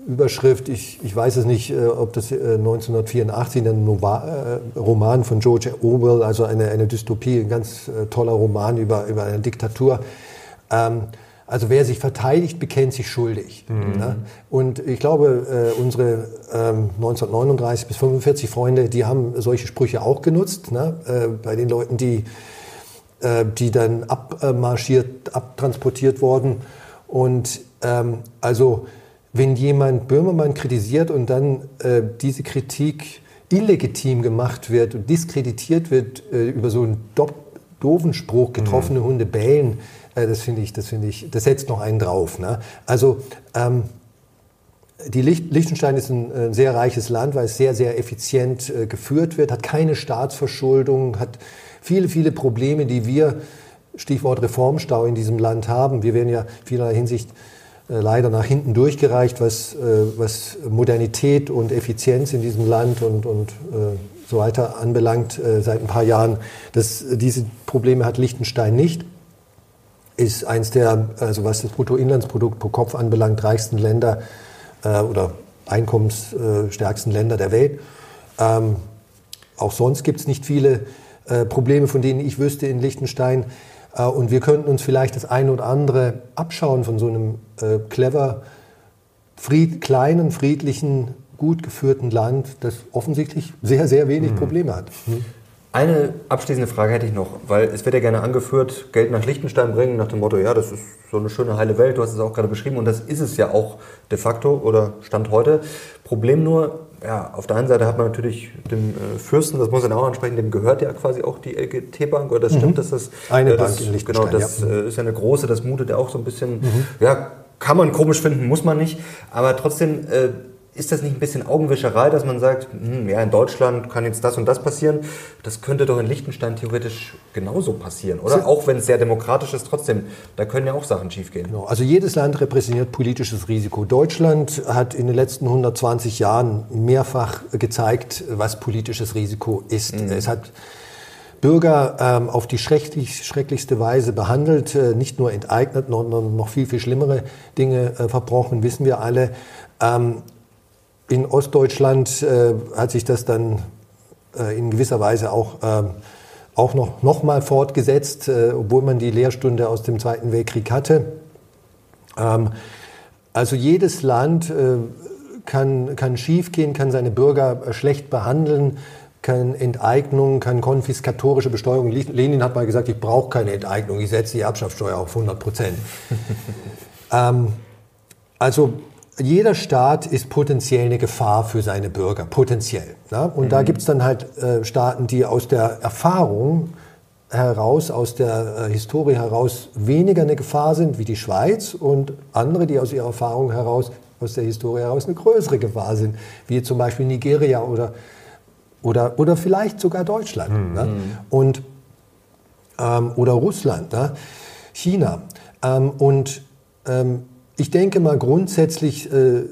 Überschrift, ich, ich weiß es nicht, äh, ob das 1984 äh, ein Nova, äh, Roman von George Orwell, also eine, eine Dystopie, ein ganz toller Roman über, über eine Diktatur. Ähm, also wer sich verteidigt, bekennt sich schuldig. Mhm. Ne? Und ich glaube, unsere ähm, 1939 bis 45 Freunde, die haben solche Sprüche auch genutzt. Ne? bei den Leuten, die, die dann abmarschiert, abtransportiert wurden. Und ähm, also wenn jemand Böhmermann kritisiert und dann äh, diese Kritik illegitim gemacht wird und diskreditiert wird äh, über so einen doofen Spruch, getroffene mhm. Hunde bellen, äh, das finde ich, das finde ich, das setzt noch einen drauf. Ne? Also ähm, die Licht, Liechtenstein ist ein äh, sehr reiches Land, weil es sehr, sehr effizient äh, geführt wird, hat keine Staatsverschuldung, hat viele, viele Probleme, die wir, Stichwort Reformstau in diesem Land haben. Wir werden ja vielerlei Hinsicht leider nach hinten durchgereicht, was, äh, was Modernität und Effizienz in diesem Land und, und äh, so weiter anbelangt seit ein paar Jahren. Das, diese Probleme hat Liechtenstein nicht. Ist eins der, also was das Bruttoinlandsprodukt pro Kopf anbelangt, reichsten Länder oder einkommensstärksten Länder der Welt. Ähm, auch sonst gibt es nicht viele Probleme, von denen ich wüsste in Liechtenstein. Äh, und wir könnten uns vielleicht das eine oder andere abschauen von so einem äh, clever, fried, kleinen, friedlichen, gut geführten Land, das offensichtlich sehr, sehr wenig mhm. Probleme hat. Mhm. Eine abschließende Frage hätte ich noch, weil es wird ja gerne angeführt, Geld nach Liechtenstein bringen, nach dem Motto, ja, das ist so eine schöne heile Welt, du hast es auch gerade beschrieben und das ist es ja auch de facto oder Stand heute. Problem nur, ja, auf der einen Seite hat man natürlich dem äh, Fürsten, das muss man auch ansprechen, dem gehört ja quasi auch die LGT-Bank, oder das stimmt, mhm. dass das... Eine äh, das, Bank in Liechtenstein, Genau, das ja. äh, ist ja eine große, das mutet ja auch so ein bisschen, mhm. ja, kann man komisch finden, muss man nicht, aber trotzdem äh, ist das nicht ein bisschen Augenwischerei, dass man sagt, hm, ja, in Deutschland kann jetzt das und das passieren? Das könnte doch in Liechtenstein theoretisch genauso passieren, oder? Sie auch wenn es sehr demokratisch ist, trotzdem, da können ja auch Sachen schiefgehen. Genau. Also jedes Land repräsentiert politisches Risiko. Deutschland hat in den letzten 120 Jahren mehrfach gezeigt, was politisches Risiko ist. Mhm. Es hat Bürger ähm, auf die schrecklich, schrecklichste Weise behandelt, äh, nicht nur enteignet, sondern noch viel, viel schlimmere Dinge äh, verbrochen, wissen wir alle. Ähm, in Ostdeutschland äh, hat sich das dann äh, in gewisser Weise auch, äh, auch noch, noch mal fortgesetzt, äh, obwohl man die Lehrstunde aus dem Zweiten Weltkrieg hatte. Ähm, also jedes Land äh, kann, kann schiefgehen, kann seine Bürger äh, schlecht behandeln, kann Enteignung, kann konfiskatorische Besteuerung. Lenin hat mal gesagt, ich brauche keine Enteignung, ich setze die Erbschaftssteuer auf 100 Prozent. ähm, also jeder Staat ist potenziell eine Gefahr für seine Bürger, potenziell. Ne? Und mhm. da gibt es dann halt äh, Staaten, die aus der Erfahrung heraus, aus der äh, Historie heraus weniger eine Gefahr sind wie die Schweiz und andere, die aus ihrer Erfahrung heraus, aus der Historie heraus eine größere Gefahr sind, wie zum Beispiel Nigeria oder, oder, oder vielleicht sogar Deutschland. Mhm. Ne? Und, ähm, oder Russland, ne? China. Ähm, und ähm, ich denke mal, grundsätzlich äh,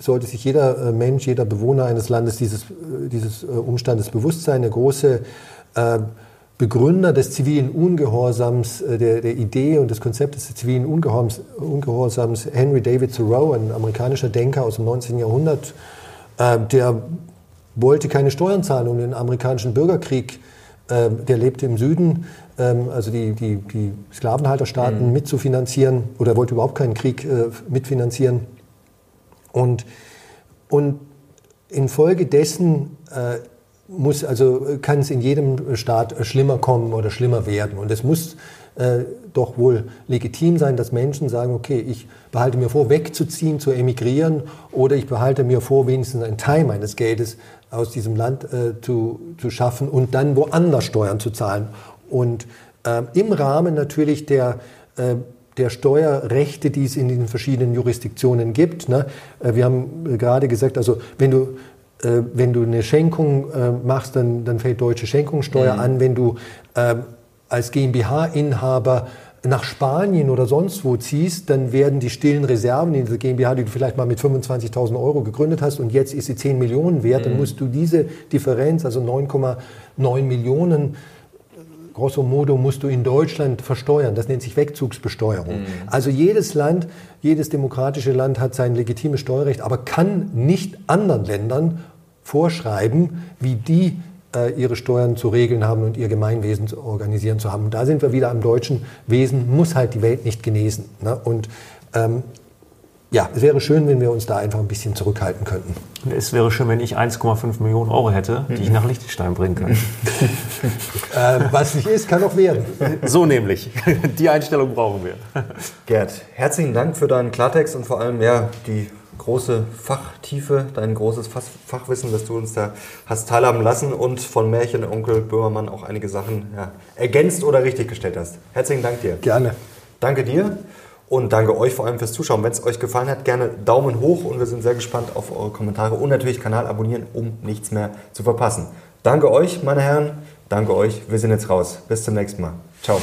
sollte sich jeder äh, Mensch, jeder Bewohner eines Landes dieses, äh, dieses äh, Umstandes bewusst sein. Der große äh, Begründer des zivilen Ungehorsams, äh, der, der, Idee und des Konzeptes des zivilen Ungehorsams, Ungehorsams, Henry David Thoreau, ein amerikanischer Denker aus dem 19. Jahrhundert, der wollte keine Steuern zahlen und den amerikanischen Bürgerkrieg, der lebte im Süden, also die, die, die Sklavenhalterstaaten mhm. mitzufinanzieren oder wollte überhaupt keinen Krieg äh, mitfinanzieren. Und, und infolgedessen äh, muss, also kann es in jedem Staat schlimmer kommen oder schlimmer werden. Und es muss äh, doch wohl legitim sein, dass Menschen sagen, okay, ich behalte mir vor, wegzuziehen, zu emigrieren oder ich behalte mir vor, wenigstens einen Teil meines Geldes aus diesem Land äh, zu, zu schaffen und dann woanders Steuern zu zahlen. Und äh, im Rahmen natürlich der, äh, der Steuerrechte, die es in den verschiedenen Jurisdiktionen gibt. Ne? Äh, wir haben gerade gesagt, also wenn du äh, wenn du eine Schenkung äh, machst, dann, dann fällt deutsche Schenkungssteuer mhm. an. Wenn du äh, als GmbH-Inhaber nach Spanien oder sonst wo ziehst, dann werden die stillen Reserven in dieser GmbH, die du vielleicht mal mit 25.000 Euro gegründet hast und jetzt ist sie 10 Millionen wert, mhm. dann musst du diese Differenz, also 9,9 Millionen, grosso modo musst du in Deutschland versteuern. Das nennt sich Wegzugsbesteuerung. Mhm. Also jedes Land, jedes demokratische Land hat sein legitimes Steuerrecht, aber kann nicht anderen Ländern vorschreiben, wie die äh, ihre Steuern zu regeln haben und ihr Gemeinwesen zu organisieren zu haben. Und da sind wir wieder am deutschen Wesen, muss halt die Welt nicht genesen. Ne? Und ähm, ja, es wäre schön, wenn wir uns da einfach ein bisschen zurückhalten könnten. Es wäre schön, wenn ich 1,5 Millionen Euro hätte, die ich nach Liechtenstein bringen kann. äh, was nicht ist, kann auch werden. So nämlich. Die Einstellung brauchen wir. Gerd, herzlichen Dank für deinen Klartext und vor allem ja, die große Fachtiefe, dein großes Fachwissen, das du uns da hast teilhaben lassen und von Märchenonkel Böhmermann auch einige Sachen ja, ergänzt oder richtiggestellt hast. Herzlichen Dank dir. Gerne. Danke dir und danke euch vor allem fürs Zuschauen. Wenn es euch gefallen hat, gerne Daumen hoch und wir sind sehr gespannt auf eure Kommentare und natürlich Kanal abonnieren, um nichts mehr zu verpassen. Danke euch, meine Herren. Danke euch. Wir sind jetzt raus. Bis zum nächsten Mal. Ciao.